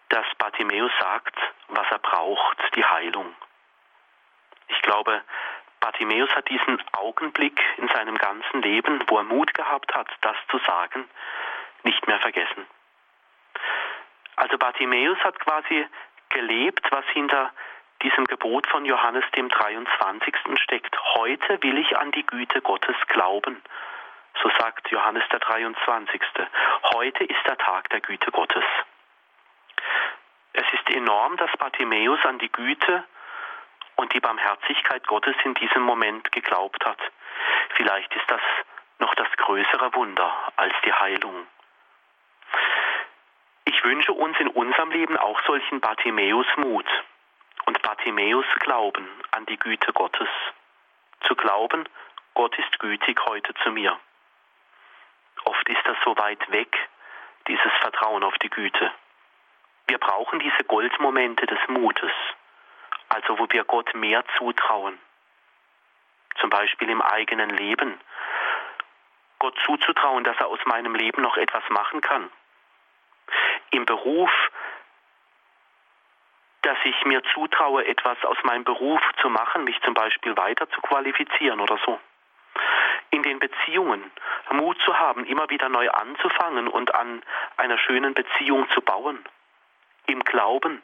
dass Bartimäus sagt, was er braucht, die Heilung. Ich glaube, Bartimäus hat diesen Augenblick in seinem ganzen Leben, wo er Mut gehabt hat, das zu sagen, nicht mehr vergessen. Also Bartimäus hat quasi gelebt, was hinter diesem Gebot von Johannes dem 23. steckt. Heute will ich an die Güte Gottes glauben so sagt Johannes der 23. Heute ist der Tag der Güte Gottes. Es ist enorm, dass Bartimäus an die Güte und die Barmherzigkeit Gottes in diesem Moment geglaubt hat. Vielleicht ist das noch das größere Wunder als die Heilung. Ich wünsche uns in unserem Leben auch solchen Bartimäus Mut und Bartimäus Glauben an die Güte Gottes. Zu glauben, Gott ist gütig heute zu mir. Oft ist das so weit weg, dieses Vertrauen auf die Güte. Wir brauchen diese Goldmomente des Mutes, also wo wir Gott mehr zutrauen. zum Beispiel im eigenen Leben. Gott zuzutrauen, dass er aus meinem Leben noch etwas machen kann. Im Beruf, dass ich mir zutraue, etwas aus meinem Beruf zu machen, mich zum Beispiel weiter zu qualifizieren oder so. In den Beziehungen Mut zu haben, immer wieder neu anzufangen und an einer schönen Beziehung zu bauen. Im Glauben,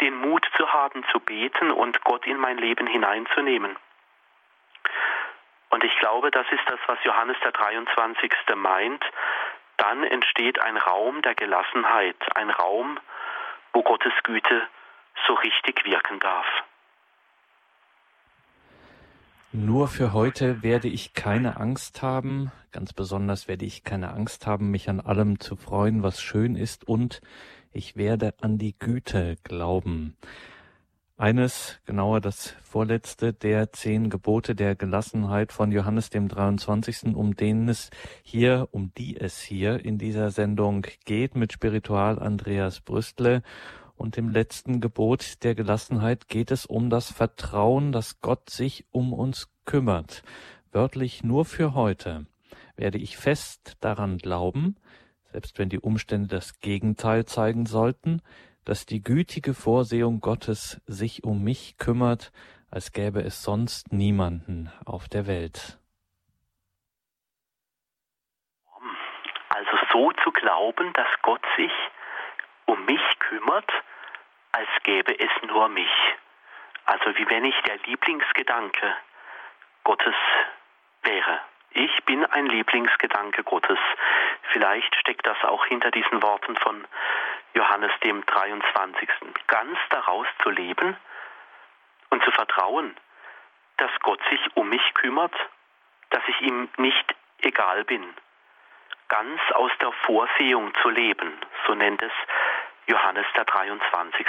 den Mut zu haben, zu beten und Gott in mein Leben hineinzunehmen. Und ich glaube, das ist das, was Johannes der 23. meint. Dann entsteht ein Raum der Gelassenheit, ein Raum, wo Gottes Güte so richtig wirken darf. Nur für heute werde ich keine Angst haben, ganz besonders werde ich keine Angst haben, mich an allem zu freuen, was schön ist, und ich werde an die Güte glauben. Eines, genauer das vorletzte der zehn Gebote der Gelassenheit von Johannes dem 23., um denen es hier, um die es hier in dieser Sendung geht mit Spiritual Andreas Brüstle. Und im letzten Gebot der Gelassenheit geht es um das Vertrauen, dass Gott sich um uns kümmert. Wörtlich nur für heute werde ich fest daran glauben, selbst wenn die Umstände das Gegenteil zeigen sollten, dass die gütige Vorsehung Gottes sich um mich kümmert, als gäbe es sonst niemanden auf der Welt. Also so zu glauben, dass Gott sich um mich kümmert, als gäbe es nur mich. Also wie wenn ich der Lieblingsgedanke Gottes wäre. Ich bin ein Lieblingsgedanke Gottes. Vielleicht steckt das auch hinter diesen Worten von Johannes dem 23. Ganz daraus zu leben und zu vertrauen, dass Gott sich um mich kümmert, dass ich ihm nicht egal bin. Ganz aus der Vorsehung zu leben, so nennt es Johannes der 23.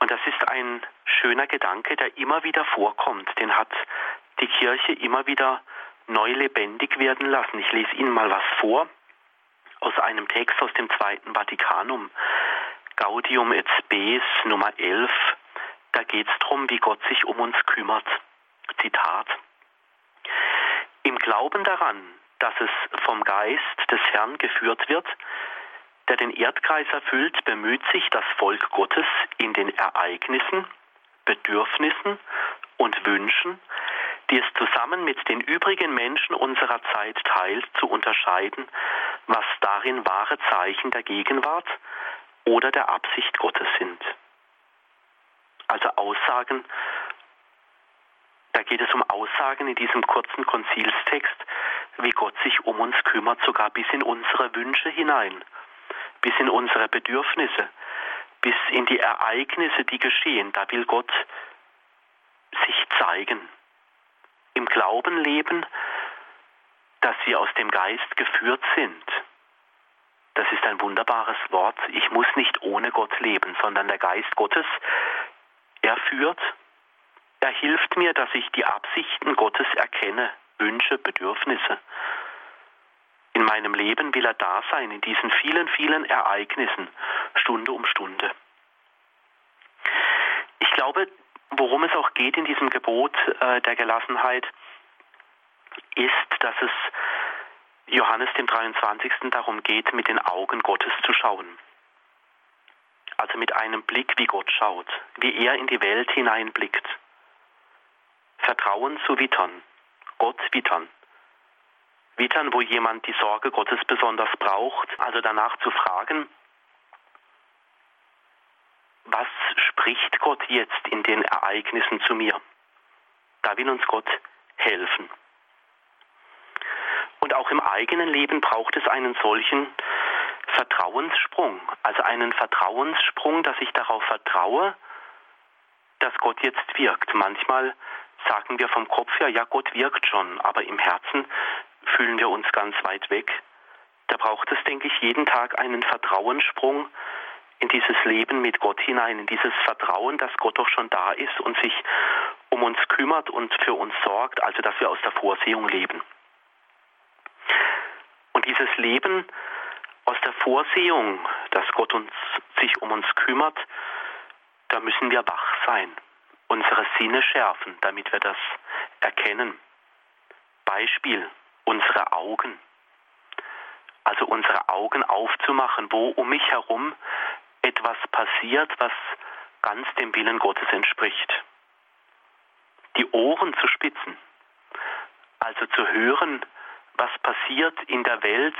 Und das ist ein schöner Gedanke, der immer wieder vorkommt. Den hat die Kirche immer wieder neu lebendig werden lassen. Ich lese Ihnen mal was vor aus einem Text aus dem Zweiten Vatikanum, Gaudium et Spes Nummer 11. Da geht es darum, wie Gott sich um uns kümmert. Zitat. Im Glauben daran, dass es vom Geist des Herrn geführt wird, der den Erdkreis erfüllt, bemüht sich das Volk Gottes in den Ereignissen, Bedürfnissen und Wünschen, die es zusammen mit den übrigen Menschen unserer Zeit teilt, zu unterscheiden, was darin wahre Zeichen der Gegenwart oder der Absicht Gottes sind. Also Aussagen, da geht es um Aussagen in diesem kurzen Konzilstext, wie Gott sich um uns kümmert, sogar bis in unsere Wünsche hinein, bis in unsere Bedürfnisse, bis in die Ereignisse, die geschehen. Da will Gott sich zeigen im Glauben leben, dass wir aus dem Geist geführt sind. Das ist ein wunderbares Wort. Ich muss nicht ohne Gott leben, sondern der Geist Gottes, er führt, er hilft mir, dass ich die Absichten Gottes erkenne, Wünsche, Bedürfnisse. In meinem Leben will er da sein, in diesen vielen, vielen Ereignissen, Stunde um Stunde. Ich glaube, worum es auch geht in diesem Gebot äh, der Gelassenheit, ist, dass es Johannes dem 23. darum geht, mit den Augen Gottes zu schauen. Also mit einem Blick, wie Gott schaut, wie er in die Welt hineinblickt. Vertrauen zu wittern, Gott wittern. Wittern, wo jemand die Sorge Gottes besonders braucht, also danach zu fragen, was spricht Gott jetzt in den Ereignissen zu mir? Da will uns Gott helfen. Und auch im eigenen Leben braucht es einen solchen Vertrauenssprung, also einen Vertrauenssprung, dass ich darauf vertraue, dass Gott jetzt wirkt. Manchmal sagen wir vom Kopf her, ja, Gott wirkt schon, aber im Herzen fühlen wir uns ganz weit weg. Da braucht es, denke ich, jeden Tag einen Vertrauenssprung, in dieses Leben mit Gott hinein, in dieses Vertrauen, dass Gott doch schon da ist und sich um uns kümmert und für uns sorgt, also dass wir aus der Vorsehung leben. Und dieses Leben aus der Vorsehung, dass Gott uns, sich um uns kümmert, da müssen wir wach sein. unsere Sinne schärfen, damit wir das erkennen. Beispiel, unsere Augen. Also unsere Augen aufzumachen, wo um mich herum etwas passiert, was ganz dem Willen Gottes entspricht. Die Ohren zu spitzen, also zu hören, was passiert in der Welt,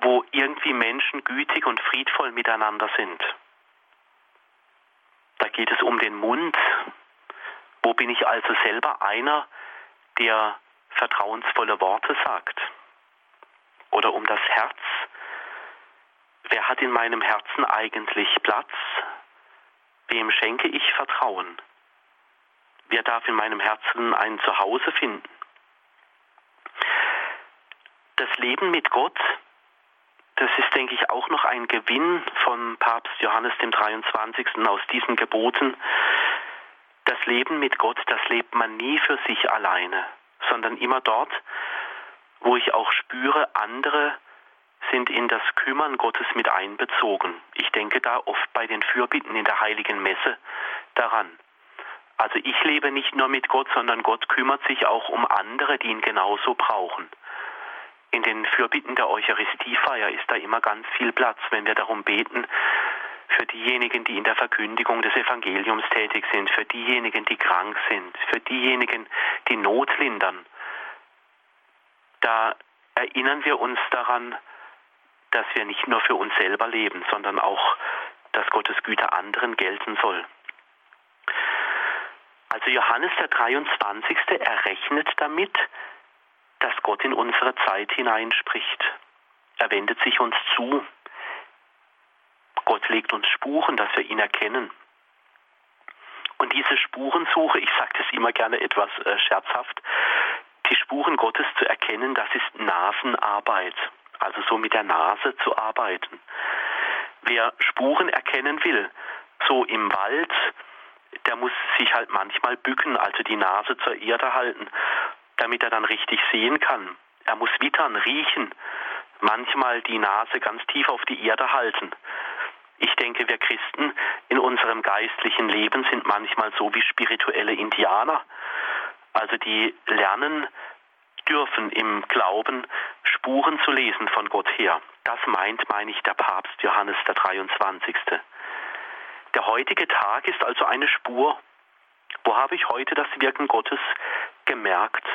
wo irgendwie Menschen gütig und friedvoll miteinander sind. Da geht es um den Mund. Wo bin ich also selber einer, der vertrauensvolle Worte sagt? Oder um das Herz. Wer hat in meinem Herzen eigentlich Platz? Wem schenke ich Vertrauen? Wer darf in meinem Herzen ein Zuhause finden? Das Leben mit Gott das ist, denke ich, auch noch ein Gewinn von Papst Johannes dem 23. aus diesen Geboten. Das Leben mit Gott, das lebt man nie für sich alleine, sondern immer dort, wo ich auch spüre, andere sind in das Kümmern Gottes mit einbezogen. Ich denke da oft bei den Fürbitten in der heiligen Messe daran. Also ich lebe nicht nur mit Gott, sondern Gott kümmert sich auch um andere, die ihn genauso brauchen. In den Fürbitten der Eucharistiefeier ist da immer ganz viel Platz, wenn wir darum beten, für diejenigen, die in der Verkündigung des Evangeliums tätig sind, für diejenigen, die krank sind, für diejenigen, die Not lindern. Da erinnern wir uns daran, dass wir nicht nur für uns selber leben, sondern auch, dass Gottes Güte anderen gelten soll. Also Johannes der 23. errechnet damit, dass Gott in unsere Zeit hineinspricht. Er wendet sich uns zu. Gott legt uns Spuren, dass wir ihn erkennen. Und diese Spurensuche, ich sage das immer gerne etwas äh, scherzhaft, die Spuren Gottes zu erkennen, das ist Nasenarbeit, also so mit der Nase zu arbeiten. Wer Spuren erkennen will, so im Wald, der muss sich halt manchmal bücken, also die Nase zur Erde halten damit er dann richtig sehen kann. Er muss wittern, riechen, manchmal die Nase ganz tief auf die Erde halten. Ich denke, wir Christen in unserem geistlichen Leben sind manchmal so wie spirituelle Indianer, also die lernen dürfen im Glauben Spuren zu lesen von Gott her. Das meint, meine ich, der Papst Johannes der 23. Der heutige Tag ist also eine Spur. Wo habe ich heute das Wirken Gottes gemerkt?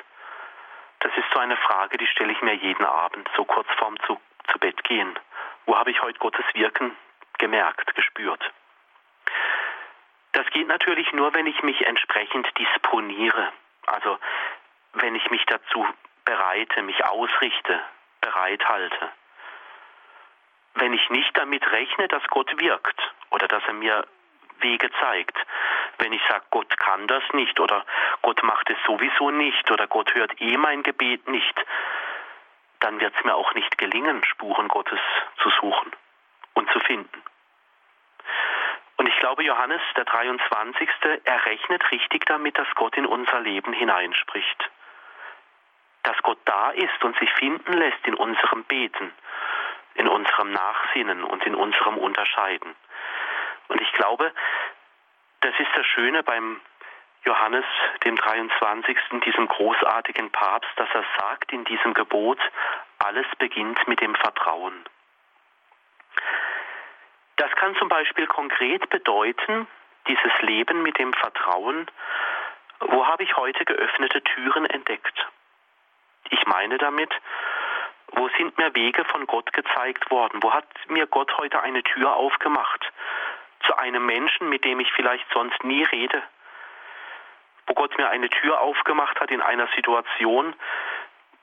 Das ist so eine Frage, die stelle ich mir jeden Abend, so kurz vorm zu, zu Bett gehen. Wo habe ich heute Gottes Wirken gemerkt, gespürt? Das geht natürlich nur, wenn ich mich entsprechend disponiere. Also wenn ich mich dazu bereite, mich ausrichte, bereithalte. Wenn ich nicht damit rechne, dass Gott wirkt oder dass er mir Wege zeigt. Wenn ich sage, Gott kann das nicht oder Gott macht es sowieso nicht oder Gott hört eh mein Gebet nicht, dann wird es mir auch nicht gelingen, Spuren Gottes zu suchen und zu finden. Und ich glaube, Johannes, der 23., errechnet richtig damit, dass Gott in unser Leben hineinspricht. Dass Gott da ist und sich finden lässt in unserem Beten, in unserem Nachsinnen und in unserem Unterscheiden. Und ich glaube, das ist das Schöne beim Johannes dem 23., diesem großartigen Papst, dass er sagt in diesem Gebot, alles beginnt mit dem Vertrauen. Das kann zum Beispiel konkret bedeuten, dieses Leben mit dem Vertrauen, wo habe ich heute geöffnete Türen entdeckt? Ich meine damit, wo sind mir Wege von Gott gezeigt worden? Wo hat mir Gott heute eine Tür aufgemacht? zu einem Menschen, mit dem ich vielleicht sonst nie rede, wo Gott mir eine Tür aufgemacht hat in einer Situation,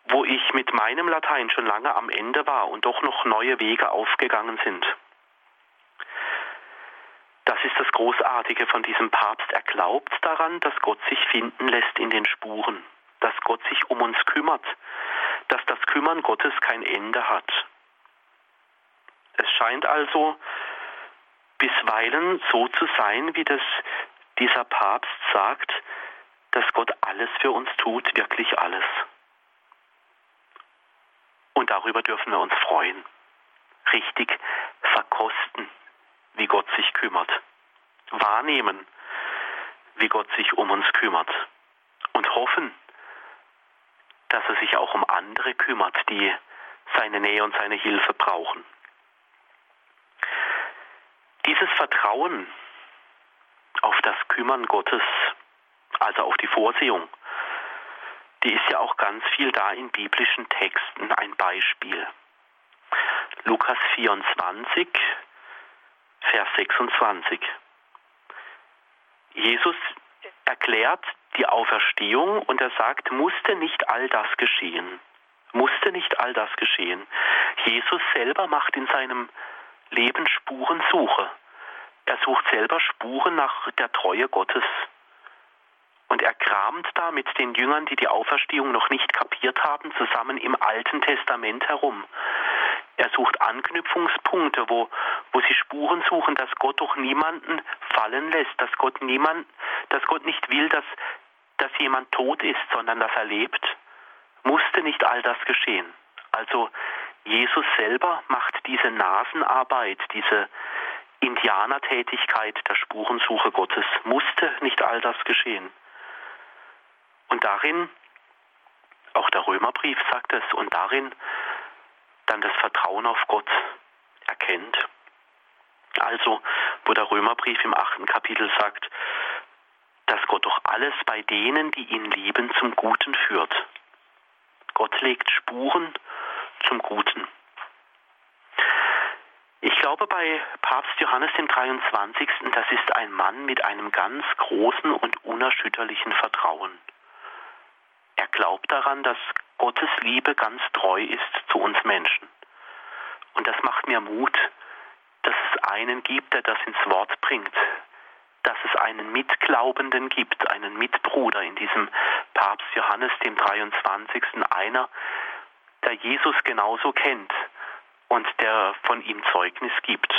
wo ich mit meinem Latein schon lange am Ende war und doch noch neue Wege aufgegangen sind. Das ist das Großartige von diesem Papst. Er glaubt daran, dass Gott sich finden lässt in den Spuren, dass Gott sich um uns kümmert, dass das Kümmern Gottes kein Ende hat. Es scheint also, bisweilen so zu sein, wie das dieser Papst sagt, dass Gott alles für uns tut, wirklich alles. Und darüber dürfen wir uns freuen, richtig verkosten, wie Gott sich kümmert, wahrnehmen, wie Gott sich um uns kümmert und hoffen, dass er sich auch um andere kümmert, die seine Nähe und seine Hilfe brauchen. Dieses Vertrauen auf das Kümmern Gottes, also auf die Vorsehung, die ist ja auch ganz viel da in biblischen Texten ein Beispiel. Lukas 24, Vers 26. Jesus erklärt die Auferstehung und er sagt, musste nicht all das geschehen. Musste nicht all das geschehen. Jesus selber macht in seinem Leben Spurensuche. Er sucht selber Spuren nach der Treue Gottes. Und er kramt da mit den Jüngern, die die Auferstehung noch nicht kapiert haben, zusammen im Alten Testament herum. Er sucht Anknüpfungspunkte, wo, wo sie Spuren suchen, dass Gott doch niemanden fallen lässt, dass Gott niemand, dass Gott nicht will, dass, dass jemand tot ist, sondern dass er lebt. Musste nicht all das geschehen. Also Jesus selber macht diese Nasenarbeit, diese Indianertätigkeit der Spurensuche Gottes. Musste nicht all das geschehen. Und darin, auch der Römerbrief sagt es, und darin dann das Vertrauen auf Gott erkennt. Also, wo der Römerbrief im achten Kapitel sagt, dass Gott doch alles bei denen, die ihn lieben, zum Guten führt. Gott legt Spuren zum Guten. Ich glaube, bei Papst Johannes dem 23. das ist ein Mann mit einem ganz großen und unerschütterlichen Vertrauen. Er glaubt daran, dass Gottes Liebe ganz treu ist zu uns Menschen. Und das macht mir Mut, dass es einen gibt, der das ins Wort bringt, dass es einen Mitglaubenden gibt, einen Mitbruder in diesem Papst Johannes dem 23. einer, der Jesus genauso kennt und der von ihm Zeugnis gibt.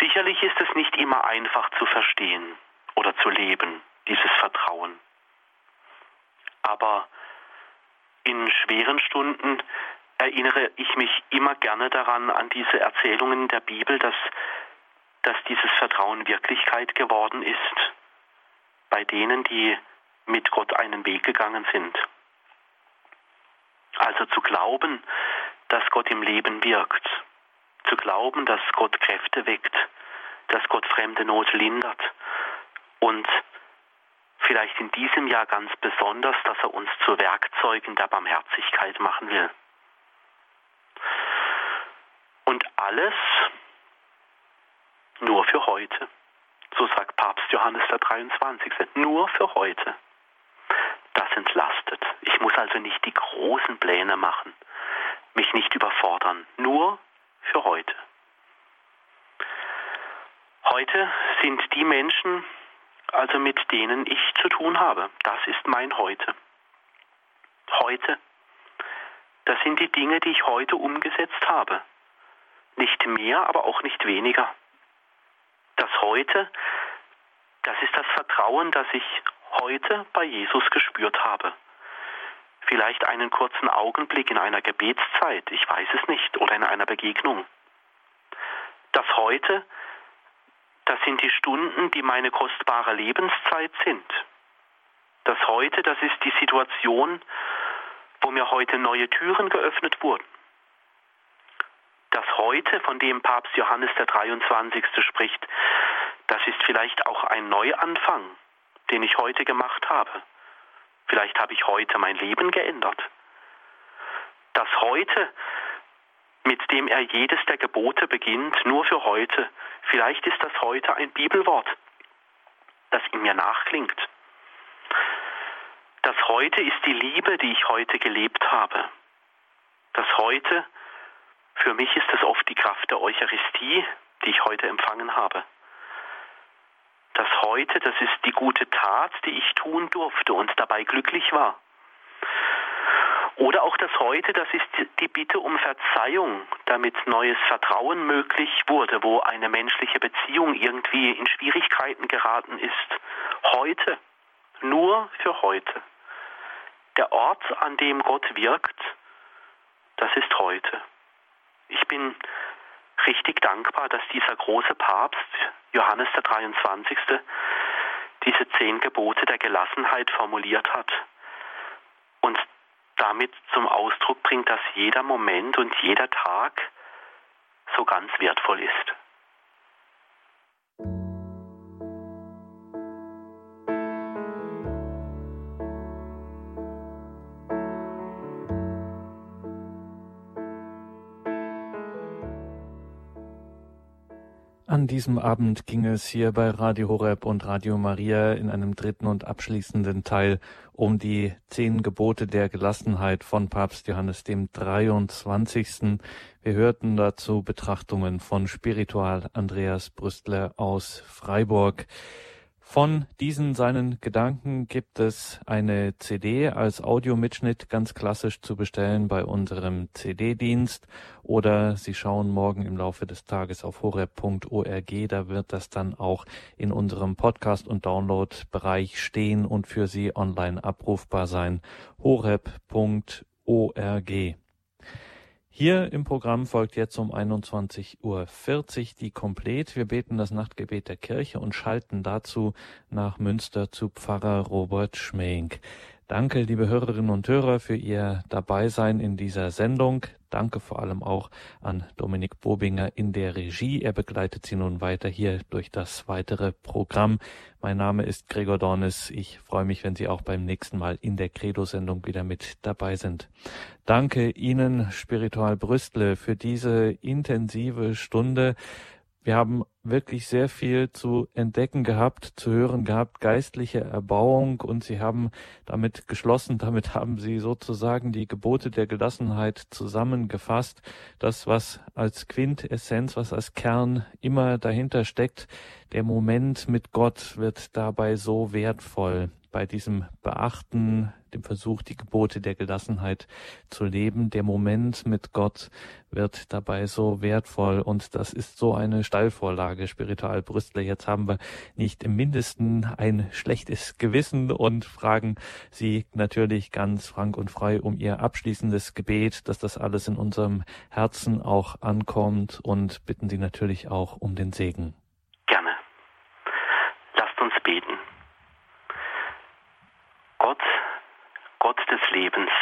Sicherlich ist es nicht immer einfach zu verstehen oder zu leben, dieses Vertrauen. Aber in schweren Stunden erinnere ich mich immer gerne daran, an diese Erzählungen der Bibel, dass, dass dieses Vertrauen Wirklichkeit geworden ist bei denen, die mit Gott einen Weg gegangen sind. Also zu glauben, dass Gott im Leben wirkt, zu glauben, dass Gott Kräfte weckt, dass Gott fremde Not lindert und vielleicht in diesem Jahr ganz besonders, dass er uns zu Werkzeugen der Barmherzigkeit machen will. Und alles nur für heute. So sagt Papst Johannes der 23. Nur für heute. Das entlastet. Ich muss also nicht die großen Pläne machen, mich nicht überfordern. Nur für heute. Heute sind die Menschen, also mit denen ich zu tun habe. Das ist mein Heute. Heute. Das sind die Dinge, die ich heute umgesetzt habe. Nicht mehr, aber auch nicht weniger. Das Heute, das ist das Vertrauen, das ich heute bei Jesus gespürt habe. Vielleicht einen kurzen Augenblick in einer Gebetszeit, ich weiß es nicht, oder in einer Begegnung. Das Heute, das sind die Stunden, die meine kostbare Lebenszeit sind. Das heute, das ist die Situation, wo mir heute neue Türen geöffnet wurden. Das heute, von dem Papst Johannes der 23. spricht, das ist vielleicht auch ein Neuanfang, den ich heute gemacht habe. Vielleicht habe ich heute mein Leben geändert. Das heute, mit dem er jedes der Gebote beginnt, nur für heute. Vielleicht ist das heute ein Bibelwort, das in mir nachklingt. Das heute ist die Liebe, die ich heute gelebt habe. Das heute, für mich ist es oft die Kraft der Eucharistie, die ich heute empfangen habe. Das heute, das ist die gute Tat, die ich tun durfte und dabei glücklich war. Oder auch das heute, das ist die Bitte um Verzeihung, damit neues Vertrauen möglich wurde, wo eine menschliche Beziehung irgendwie in Schwierigkeiten geraten ist. Heute, nur für heute. Der Ort, an dem Gott wirkt, das ist heute. Ich bin richtig dankbar, dass dieser große Papst, Johannes der 23., diese zehn Gebote der Gelassenheit formuliert hat und damit zum Ausdruck bringt, dass jeder Moment und jeder Tag so ganz wertvoll ist. An diesem Abend ging es hier bei Radio Horeb und Radio Maria in einem dritten und abschließenden Teil um die zehn Gebote der Gelassenheit von Papst Johannes dem 23. Wir hörten dazu Betrachtungen von Spiritual Andreas Brüstler aus Freiburg. Von diesen seinen Gedanken gibt es eine CD als Audiomitschnitt ganz klassisch zu bestellen bei unserem CD-Dienst oder Sie schauen morgen im Laufe des Tages auf horeb.org, da wird das dann auch in unserem Podcast- und Download-Bereich stehen und für Sie online abrufbar sein. horeb.org. Hier im Programm folgt jetzt um 21.40 Uhr die Komplett. Wir beten das Nachtgebet der Kirche und schalten dazu nach Münster zu Pfarrer Robert Schmenk. Danke, liebe Hörerinnen und Hörer, für Ihr Dabeisein in dieser Sendung. Danke vor allem auch an Dominik Bobinger in der Regie. Er begleitet Sie nun weiter hier durch das weitere Programm. Mein Name ist Gregor Dornis. Ich freue mich, wenn Sie auch beim nächsten Mal in der Credo-Sendung wieder mit dabei sind. Danke Ihnen, Spiritual Brüstle, für diese intensive Stunde. Wir haben wirklich sehr viel zu entdecken gehabt, zu hören gehabt, geistliche Erbauung und Sie haben damit geschlossen, *laughs* damit haben Sie sozusagen die Gebote der Gelassenheit zusammengefasst. Das, was als Quintessenz, was als Kern immer dahinter steckt, der Moment mit Gott wird dabei so wertvoll bei diesem Beachten, dem Versuch, die Gebote der Gelassenheit zu leben. Der Moment mit Gott wird dabei so wertvoll und das ist so eine Steilvorlage, Spiritual Brüstler. Jetzt haben wir nicht im Mindesten ein schlechtes Gewissen und fragen Sie natürlich ganz frank und frei um Ihr abschließendes Gebet, dass das alles in unserem Herzen auch ankommt und bitten Sie natürlich auch um den Segen. Gott des Lebens,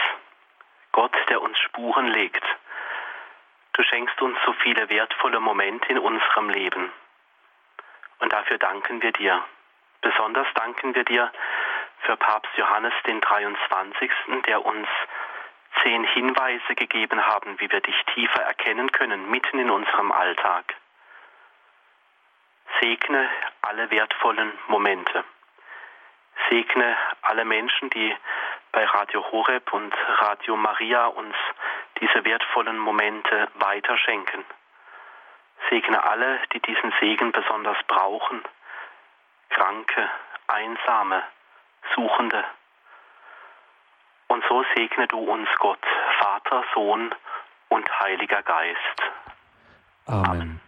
Gott, der uns Spuren legt. Du schenkst uns so viele wertvolle Momente in unserem Leben. Und dafür danken wir dir. Besonders danken wir dir für Papst Johannes den 23., der uns zehn Hinweise gegeben haben, wie wir dich tiefer erkennen können, mitten in unserem Alltag. Segne alle wertvollen Momente. Segne alle Menschen, die bei Radio Horeb und Radio Maria uns diese wertvollen Momente weiterschenken. Segne alle, die diesen Segen besonders brauchen, Kranke, Einsame, Suchende. Und so segne du uns Gott, Vater, Sohn und Heiliger Geist. Amen. Amen.